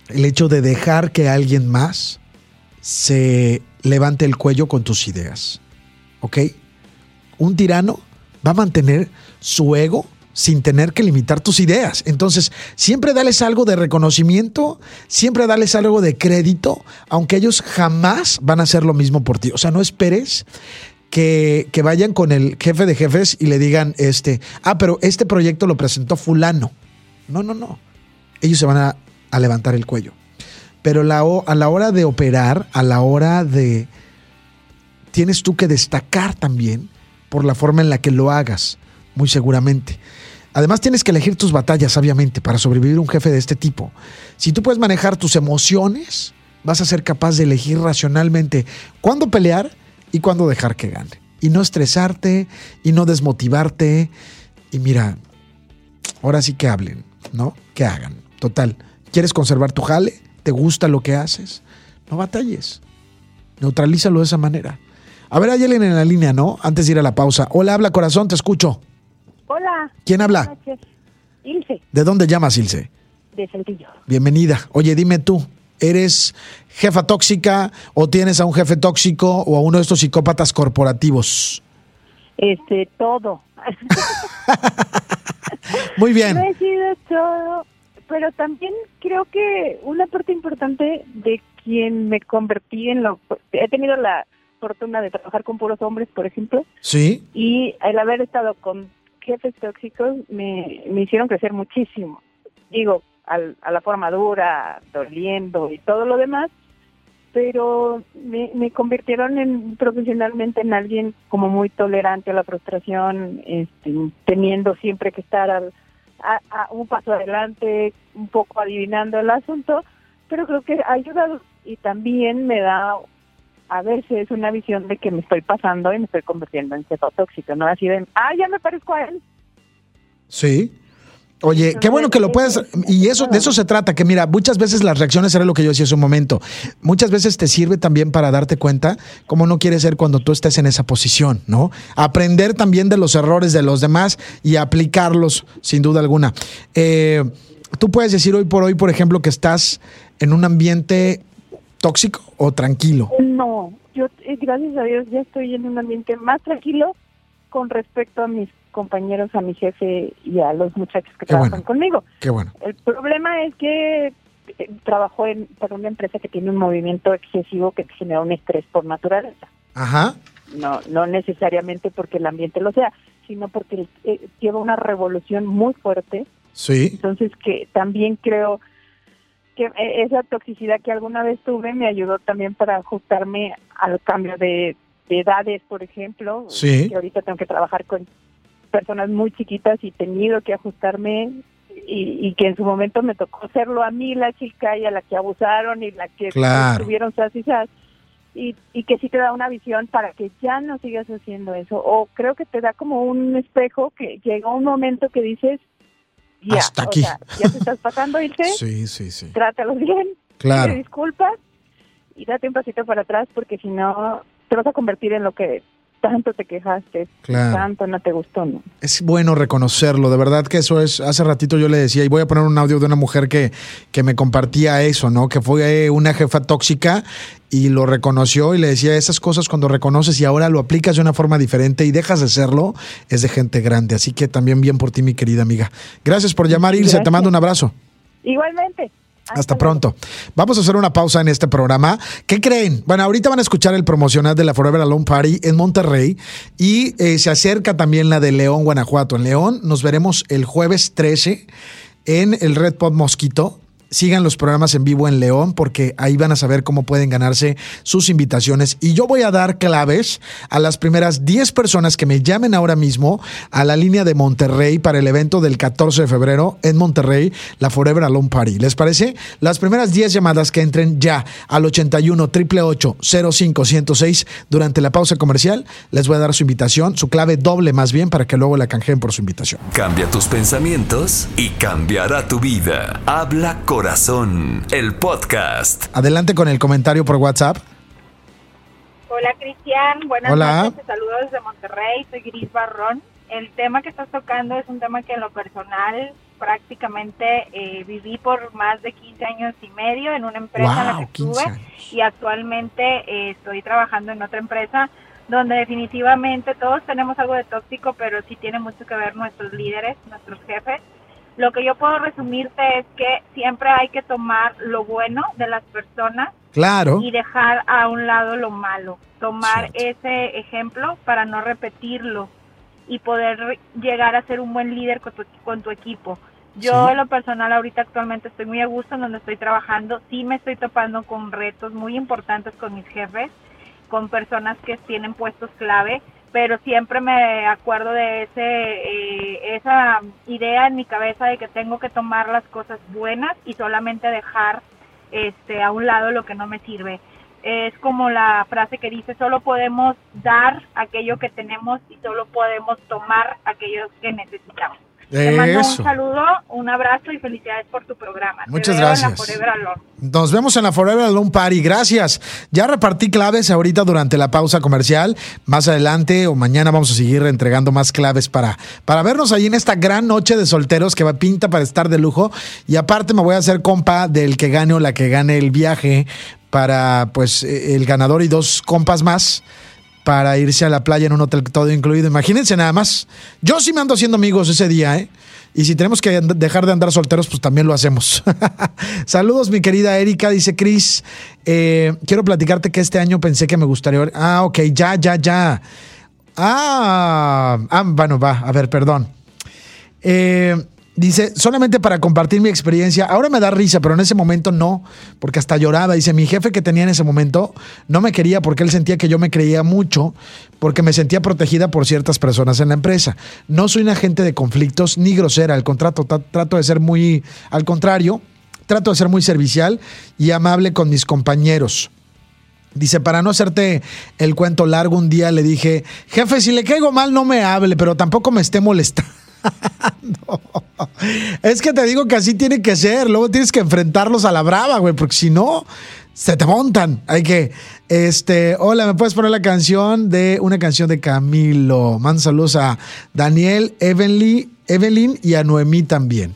el hecho de dejar que alguien más se levante el cuello con tus ideas. ¿Ok? un tirano va a mantener su ego sin tener que limitar tus ideas. Entonces, siempre dales algo de reconocimiento, siempre dales algo de crédito, aunque ellos jamás van a hacer lo mismo por ti. O sea, no esperes que, que, vayan con el jefe de jefes y le digan, este, ah, pero este proyecto lo presentó fulano. No, no, no. Ellos se van a, a levantar el cuello. Pero a la hora de operar, a la hora de... Tienes tú que destacar también por la forma en la que lo hagas, muy seguramente. Además tienes que elegir tus batallas, obviamente, para sobrevivir un jefe de este tipo. Si tú puedes manejar tus emociones, vas a ser capaz de elegir racionalmente cuándo pelear y cuándo dejar que gane. Y no estresarte y no desmotivarte. Y mira, ahora sí que hablen, ¿no? Que hagan. Total, ¿quieres conservar tu jale? ¿Te gusta lo que haces? No batalles. Neutralízalo de esa manera. A ver, hay alguien en la línea, ¿no? Antes de ir a la pausa. Hola, habla corazón, te escucho. Hola. ¿Quién habla? Ilse. ¿De dónde llamas, Ilse? De Saltillo. Bienvenida. Oye, dime tú, ¿eres jefa tóxica o tienes a un jefe tóxico o a uno de estos psicópatas corporativos? Este, todo. Muy bien. He sido todo, pero también creo que una parte importante de quien me convertí en lo... He tenido la fortuna de trabajar con puros hombres, por ejemplo. Sí. Y el haber estado con jefes tóxicos me, me hicieron crecer muchísimo. Digo, al, a la forma dura, doliendo y todo lo demás, pero me, me convirtieron en profesionalmente en alguien como muy tolerante a la frustración, este, teniendo siempre que estar al, a, a un paso adelante, un poco adivinando el asunto, pero creo que ha ayudado y también me da a veces una visión de que me estoy pasando y me estoy convirtiendo en tóxico, ¿no? Así de, ah, ya me parezco a él. Sí. Oye, qué bueno que lo puedes, y eso, de eso se trata, que mira, muchas veces las reacciones era lo que yo decía hace un momento, muchas veces te sirve también para darte cuenta cómo no quieres ser cuando tú estés en esa posición, ¿no? Aprender también de los errores de los demás y aplicarlos, sin duda alguna. Eh, tú puedes decir hoy por hoy, por ejemplo, que estás en un ambiente tóxico o tranquilo? No, yo eh, gracias a Dios ya estoy en un ambiente más tranquilo con respecto a mis compañeros, a mi jefe y a los muchachos que trabajan conmigo. Qué bueno. El problema es que eh, trabajo en, para una empresa que tiene un movimiento excesivo que genera un estrés por naturaleza. Ajá. No, no necesariamente porque el ambiente lo sea, sino porque eh, lleva una revolución muy fuerte. Sí. Entonces que también creo que eh, esa toxicidad que alguna vez tuve me ayudó también para ajustarme al cambio de, edades, por ejemplo. Sí. Que ahorita tengo que trabajar con personas muy chiquitas y tenido que ajustarme y, que en su momento me tocó serlo a mí la chica y a la que abusaron y la que tuvieron sas y sas. Y, y que sí te da una visión para que ya no sigas haciendo eso. O creo que te da como un espejo que llega un momento que dices, ya, Hasta aquí. ya te estás pasando, Ilse. Sí, sí, sí. Trátalos bien. Claro. disculpas y date un pasito para atrás porque si no te vas a convertir en lo que tanto te quejaste, tanto no te gustó, ¿no? Es bueno reconocerlo, de verdad que eso es, hace ratito yo le decía, y voy a poner un audio de una mujer que, que me compartía eso, ¿no? Que fue una jefa tóxica y lo reconoció y le decía esas cosas cuando reconoces y ahora lo aplicas de una forma diferente y dejas de serlo, es de gente grande. Así que también bien por ti, mi querida amiga. Gracias por llamar, Ilse, te mando un abrazo. Igualmente. Hasta, pronto. Vamos a hacer una pausa en este programa. ¿Qué creen? Bueno, ahorita van a escuchar el promocional de la Forever Alone Party en Monterrey y eh, se acerca también la de León, Guanajuato. En León nos veremos el jueves 13 en el Red Pod Mosquito sigan los programas en vivo en León porque ahí van a saber cómo pueden ganarse sus invitaciones. Y yo voy a dar claves a las primeras 10 personas que me llamen ahora mismo a la línea de Monterrey para el evento del 14 de febrero en Monterrey, la Forever Alone Party. ¿Les parece? Las primeras 10 llamadas que entren ya al 81 888 05 106 durante la pausa comercial, les voy a dar su invitación, su clave doble más bien para que luego la canjeen por su invitación. Cambia tus pensamientos y cambiará tu vida. Habla con Corazón, el podcast. Adelante con el comentario por WhatsApp. Hola Cristian, buenas Hola. noches, saludos desde Monterrey, soy Gris Barrón. El tema que estás tocando es un tema que en lo personal prácticamente eh, viví por más de 15 años y medio en una empresa en la que estuve y actualmente eh, estoy trabajando en otra empresa donde definitivamente todos tenemos algo de tóxico, pero sí tiene mucho que ver nuestros líderes, nuestros jefes. Lo que yo puedo resumirte es que siempre hay que tomar lo bueno de las personas claro. y dejar a un lado lo malo. Tomar ese ejemplo para no repetirlo y poder llegar a ser un buen líder con tu, con tu equipo. Yo en lo personal ahorita actualmente estoy muy a gusto en donde estoy trabajando. Sí me estoy topando con retos muy importantes con mis jefes, con personas que tienen puestos clave, pero siempre me acuerdo de ese eh, esa idea en mi cabeza de que tengo que tomar las cosas buenas y solamente dejar este a un lado lo que no me sirve. Es como la frase que dice, solo podemos dar aquello que tenemos y solo podemos tomar aquello que necesitamos. Te mando un saludo, un abrazo y felicidades por tu programa. Muchas gracias. Nos vemos en la Forever Alone Party. Gracias. Ya repartí claves ahorita durante la pausa comercial. Más adelante o mañana vamos a seguir entregando más claves para, para vernos ahí en esta gran noche de solteros que va pinta para estar de lujo. Y aparte me voy a hacer compa del que gane o la que gane el viaje para pues e, el ganador y dos compas más para irse a la playa en un hotel todo incluido. Imagínense nada más. Yo sí me ando haciendo amigos ese día, ¿eh? Y si tenemos que dejar de andar solteros, pues también lo hacemos. Saludos, mi querida Erika, dice Cris. Eh, quiero platicarte que este año pensé que me gustaría. Ah, ok, ya, ya, ya. Ah, ah bueno, va, a ver, perdón. Eh, Dice, solamente para compartir mi experiencia, ahora me da risa, pero en ese momento no, porque hasta lloraba. Dice, mi jefe que tenía en ese momento no me quería porque él sentía que yo me creía mucho, porque me sentía protegida por ciertas personas en la empresa. No soy un agente de conflictos ni grosera, al contrato, trato de ser muy, al contrario, trato de ser muy servicial y amable con mis compañeros. Dice, para no hacerte el cuento largo, un día le dije, jefe, si le caigo mal, no me hable, pero tampoco me esté molestando. Es que te digo que así tiene que ser. Luego tienes que enfrentarlos a la brava, güey, porque si no, se te montan. Hay que. Este, hola, ¿me puedes poner la canción de una canción de Camilo? Manda saludos a Daniel, Evelyn, Evelyn y a Noemí también.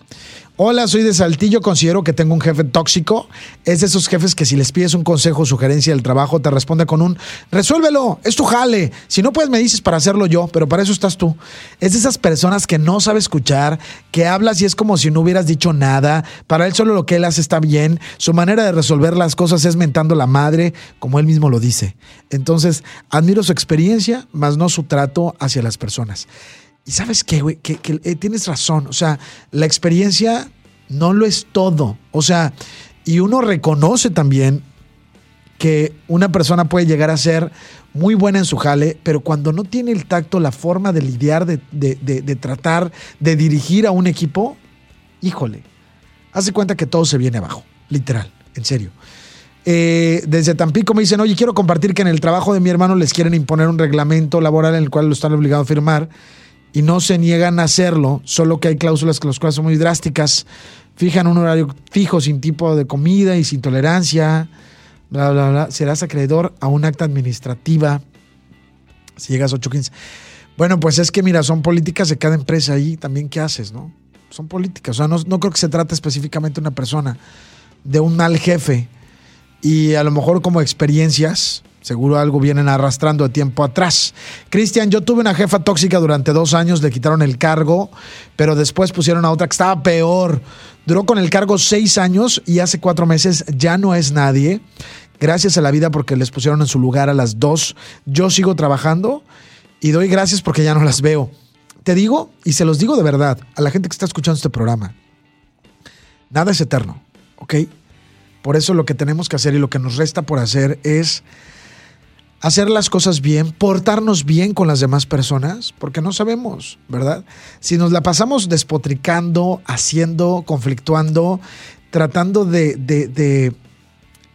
Hola, soy de Saltillo, considero que tengo un jefe tóxico. Es de esos jefes que si les pides un consejo o sugerencia del trabajo, te responde con un resuélvelo, es tu jale. Si no puedes, me dices para hacerlo yo, pero para eso estás tú. Es de esas personas que no sabe escuchar, que hablas y es como si no hubieras dicho nada. Para él solo lo que él hace está bien. Su manera de resolver las cosas es mentando la madre, como él mismo lo dice. Entonces, admiro su experiencia, más no su trato hacia las personas. Y sabes qué, güey, que, eh, tienes razón. O sea, la experiencia no lo es todo. O sea, y uno reconoce también que una persona puede llegar a ser muy buena en su jale, pero cuando no tiene el tacto, la forma de lidiar, de, de tratar, de dirigir a un equipo, híjole, hace cuenta que todo se viene abajo, literal, en serio. Eh, desde Tampico me dicen, oye, quiero compartir que en el trabajo de mi hermano les quieren imponer un reglamento laboral en el cual lo están obligados a firmar y no se niegan a hacerlo, solo que hay cláusulas que las cuales son muy drásticas. Fijan un horario fijo sin tipo de comida y sin tolerancia, bla, bla, bla. Serás acreedor a un acta administrativa si llegas a 8.15. Bueno, pues es que mira, son políticas de cada empresa ahí también qué haces, ¿no? Son políticas, o sea, no, no creo que se trate específicamente de una persona, de un mal jefe y a lo mejor como experiencias Seguro algo vienen arrastrando de tiempo atrás. Cristian, yo tuve una jefa tóxica durante dos años, le quitaron el cargo, pero después pusieron a otra que estaba peor. Duró con el cargo seis años y hace cuatro meses ya no es nadie. Gracias a la vida porque les pusieron en su lugar a las dos. Yo sigo trabajando y doy gracias porque ya no las veo. Te digo, y se los digo de verdad, a la gente que está escuchando este programa, nada es eterno, ¿ok? Por eso lo que tenemos que hacer y lo que nos resta por hacer es hacer las cosas bien, portarnos bien con las demás personas, porque no sabemos, ¿verdad? Si nos la pasamos despotricando, haciendo, conflictuando, tratando de,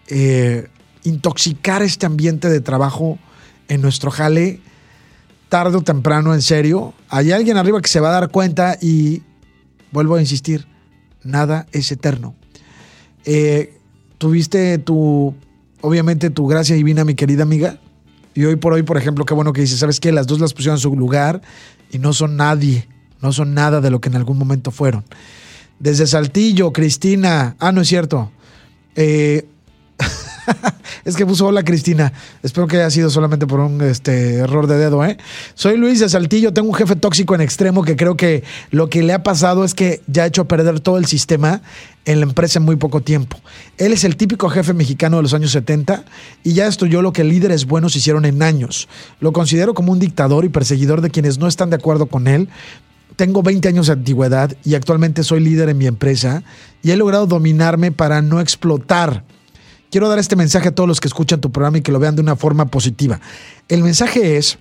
eh, intoxicar este ambiente de trabajo en nuestro jale, tarde o temprano, en serio, hay alguien arriba que se va a dar cuenta y, vuelvo a insistir, nada es eterno. Eh, tuviste tu, obviamente, tu gracia divina, mi querida amiga, y hoy por hoy, por ejemplo, qué bueno que dice, ¿sabes qué? Las dos las pusieron en su lugar y no son nadie, no son nada de lo que en algún momento fueron. Desde Saltillo, Cristina, ah, no es cierto. Eh, es que puso hola Cristina. Espero que haya sido solamente por un este, error de dedo, ¿eh? Soy Luis de Saltillo, tengo un jefe tóxico en extremo que creo que lo que le ha pasado es que ya ha hecho perder todo el sistema en la empresa en muy poco tiempo. Él es el típico jefe mexicano de los años 70 y ya destruyó lo que líderes buenos hicieron en años. Lo considero como un dictador y perseguidor de quienes no están de acuerdo con él. Tengo 20 años de antigüedad y actualmente soy líder en mi empresa y he logrado dominarme para no explotar. Quiero dar este mensaje a todos los que escuchan tu programa y que lo vean de una forma positiva. El mensaje es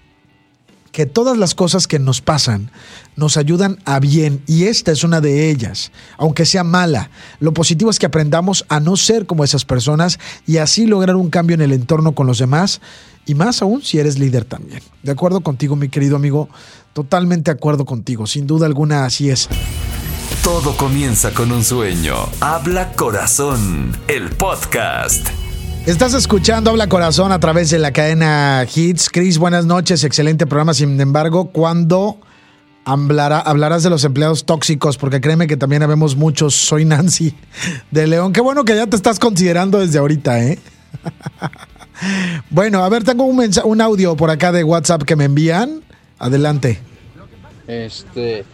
que todas las cosas que nos pasan nos ayudan a bien y esta es una de ellas, aunque sea mala. Lo positivo es que aprendamos a no ser como esas personas y así lograr un cambio en el entorno con los demás y más aún si eres líder también. De acuerdo contigo, mi querido amigo, totalmente de acuerdo contigo, sin duda alguna así es. Todo comienza con un sueño. Habla Corazón, el podcast. Estás escuchando Habla Corazón a través de la cadena Hits. Chris, buenas noches, excelente programa. Sin embargo, ¿cuándo hablarás de los empleados tóxicos? Porque créeme que también habemos muchos. Soy Nancy de León. Qué bueno que ya te estás considerando desde ahorita, ¿eh? Bueno, a ver, tengo un, un audio por acá de WhatsApp que me envían. Adelante. Este,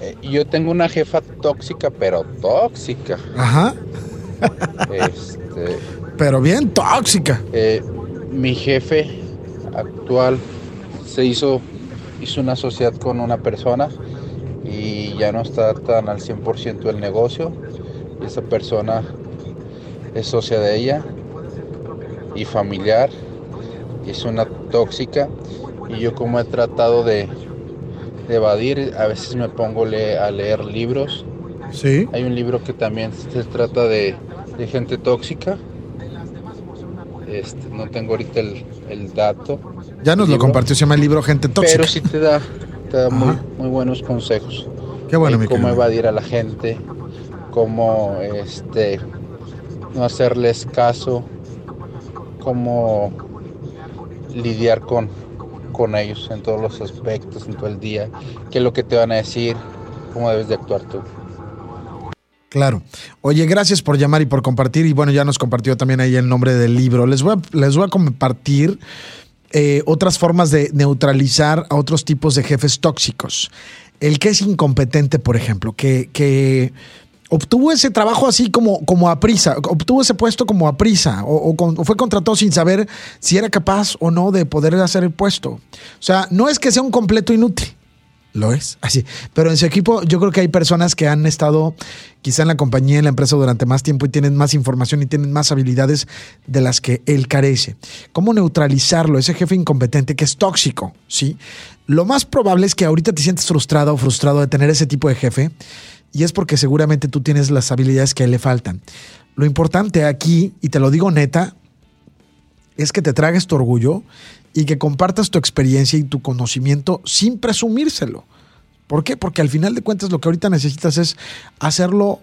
eh, yo tengo una jefa tóxica, pero tóxica. Ajá. Este, pero bien tóxica. Eh, mi jefe actual se hizo, hizo una sociedad con una persona y ya no está tan al 100% del negocio. Esa persona es socia de ella y familiar. Y es una tóxica. Y yo como he tratado de, evadir, a veces me pongo a leer libros. Sí. Hay un libro que también se trata de, de gente tóxica este, no tengo ahorita el, dato. Ya nos lo compartió, se llama el libro Gente Tóxica. Pero sí te da, muy, buenos consejos. Qué bueno, Cómo evadir a la gente, cómo este, no hacerles caso, cómo lidiar con, con ellos en todos los aspectos, en todo el día, qué es lo que te van a decir, cómo debes de actuar tú. Claro. Oye, gracias por llamar y por compartir. Y bueno, ya nos compartió también ahí el nombre del libro. Les voy a, les voy a compartir eh, otras formas de neutralizar a otros tipos de jefes tóxicos. El que es incompetente, por ejemplo, que, que obtuvo ese trabajo así como, como a prisa, obtuvo ese puesto como a prisa, o, o, fue contratado sin saber si era capaz o no de poder hacer el puesto. O sea, no es que sea un completo inútil lo es, así. Pero en su equipo yo creo que hay personas que han estado quizá en la compañía, en la empresa durante más tiempo y tienen más información y tienen más habilidades de las que él carece. ¿Cómo neutralizarlo? Ese jefe incompetente que es tóxico, ¿sí? Lo más probable es que ahorita te sientes frustrado o frustrado de tener ese tipo de jefe y es porque seguramente tú tienes las habilidades que a él le faltan. Lo importante aquí, y te lo digo neta, es que te tragues tu orgullo y que compartas tu experiencia y tu conocimiento sin presumírselo. ¿Por qué? Porque al final de cuentas lo que ahorita necesitas es hacerlo,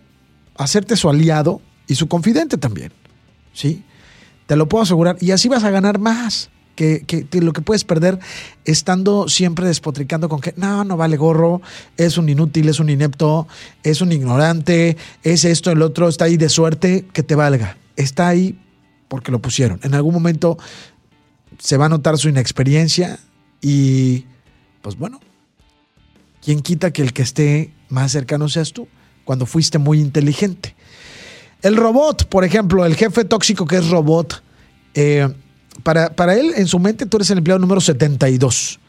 hacerte su aliado y su confidente también. ¿Sí? Te lo puedo asegurar. Y así vas a ganar más. Que, lo que puedes perder estando siempre despotricando con que no, no vale gorro, es un inútil, es un inepto, es un ignorante, es esto, el otro, está ahí de suerte, que te valga. Está ahí porque lo pusieron. En algún momento se va a notar su inexperiencia y pues bueno, ¿quién quita que el que esté más cercano seas tú cuando fuiste muy inteligente? El robot, por ejemplo, el jefe tóxico que es robot, eh, para, para él en su mente tú eres el empleado número 72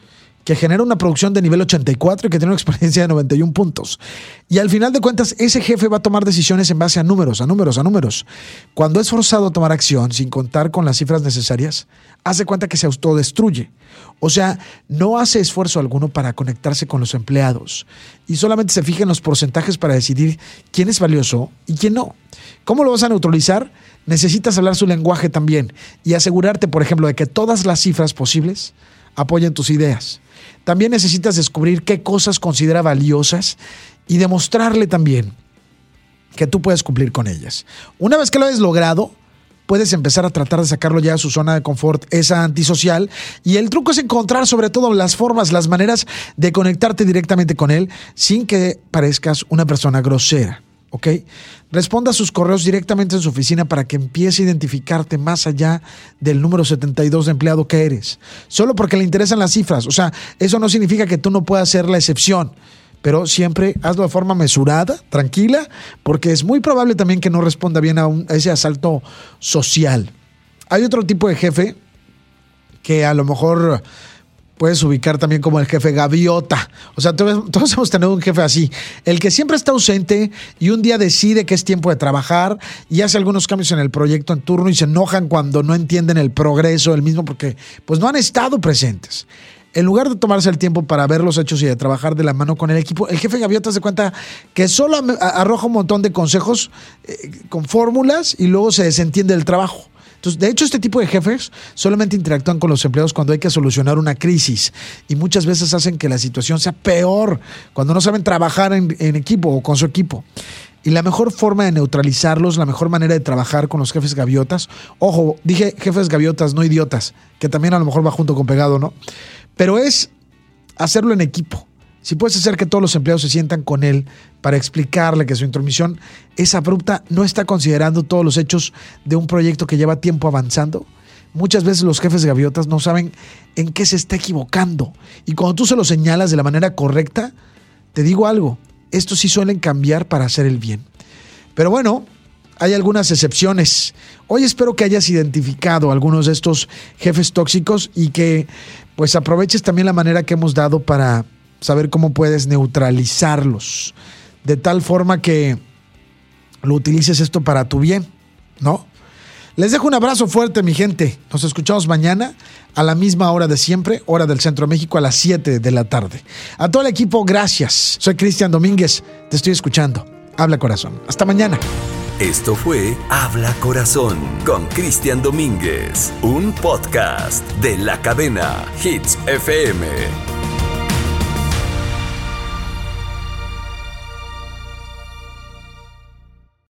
que genera una producción de nivel 84 y que tiene una experiencia de 91 puntos. Y al final de cuentas, ese jefe va a tomar decisiones en base a números, a números, a números. Cuando es forzado a tomar acción sin contar con las cifras necesarias, hace cuenta que se autodestruye. O sea, no hace esfuerzo alguno para conectarse con los empleados y solamente se fija en los porcentajes para decidir quién es valioso y quién no. ¿Cómo lo vas a neutralizar? Necesitas hablar su lenguaje también y asegurarte, por ejemplo, de que todas las cifras posibles apoyen tus ideas. También necesitas descubrir qué cosas considera valiosas y demostrarle también que tú puedes cumplir con ellas. Una vez que lo hayas logrado, puedes empezar a tratar de sacarlo ya a su zona de confort, esa antisocial. Y el truco es encontrar sobre todo las formas, las maneras de conectarte directamente con él sin que parezcas una persona grosera. ¿Ok? Responda a sus correos directamente en su oficina para que empiece a identificarte más allá del número 72 de empleado que eres. Solo porque le interesan las cifras. O sea, eso no significa que tú no puedas ser la excepción. Pero siempre hazlo de forma mesurada, tranquila, porque es muy probable también que no responda bien a, a ese asalto social. Hay otro tipo de jefe que a lo mejor puedes ubicar también como el jefe gaviota. O sea, todos hemos tenido un jefe así, el que siempre está ausente y un día decide que es tiempo de trabajar y hace algunos cambios en el proyecto en turno y se enojan cuando no entienden el progreso del mismo porque pues no han estado presentes. En lugar de tomarse el tiempo para ver los hechos y de trabajar de la mano con el equipo, el jefe gaviota se cuenta que solo arroja un montón de consejos eh, con fórmulas y luego se desentiende del trabajo de hecho, este tipo de jefes solamente interactúan con los empleados cuando hay que solucionar una crisis y muchas veces hacen que la situación sea peor cuando no saben trabajar en, en equipo o con su equipo. Y la mejor forma de neutralizarlos, la mejor manera de trabajar con los jefes gaviotas, ojo, dije jefes gaviotas, no idiotas, que también a lo mejor va junto con pegado, ¿no? Pero es hacerlo en equipo si puedes hacer que todos los empleados se sientan con él para explicarle que su intromisión es abrupta, no está considerando todos los hechos de un proyecto que lleva tiempo avanzando. Muchas veces los jefes de gaviotas no saben en qué se está equivocando. Y cuando tú se lo señalas de la manera correcta, te digo algo, estos sí suelen cambiar para hacer el bien. Pero bueno, hay algunas excepciones. Hoy espero que hayas identificado algunos de estos jefes tóxicos y que pues aproveches también la manera que hemos dado para saber cómo puedes neutralizarlos, de tal forma que lo utilices esto para tu bien, ¿no? Les dejo un abrazo fuerte, mi gente. Nos escuchamos mañana a la misma hora de siempre, hora del Centro de México, a las 7 de la tarde. A todo el equipo, gracias. Soy Cristian Domínguez. Te estoy escuchando. Habla corazón. Hasta mañana. Esto fue Habla Corazón con Cristian Domínguez, un podcast de la cadena Hits FM.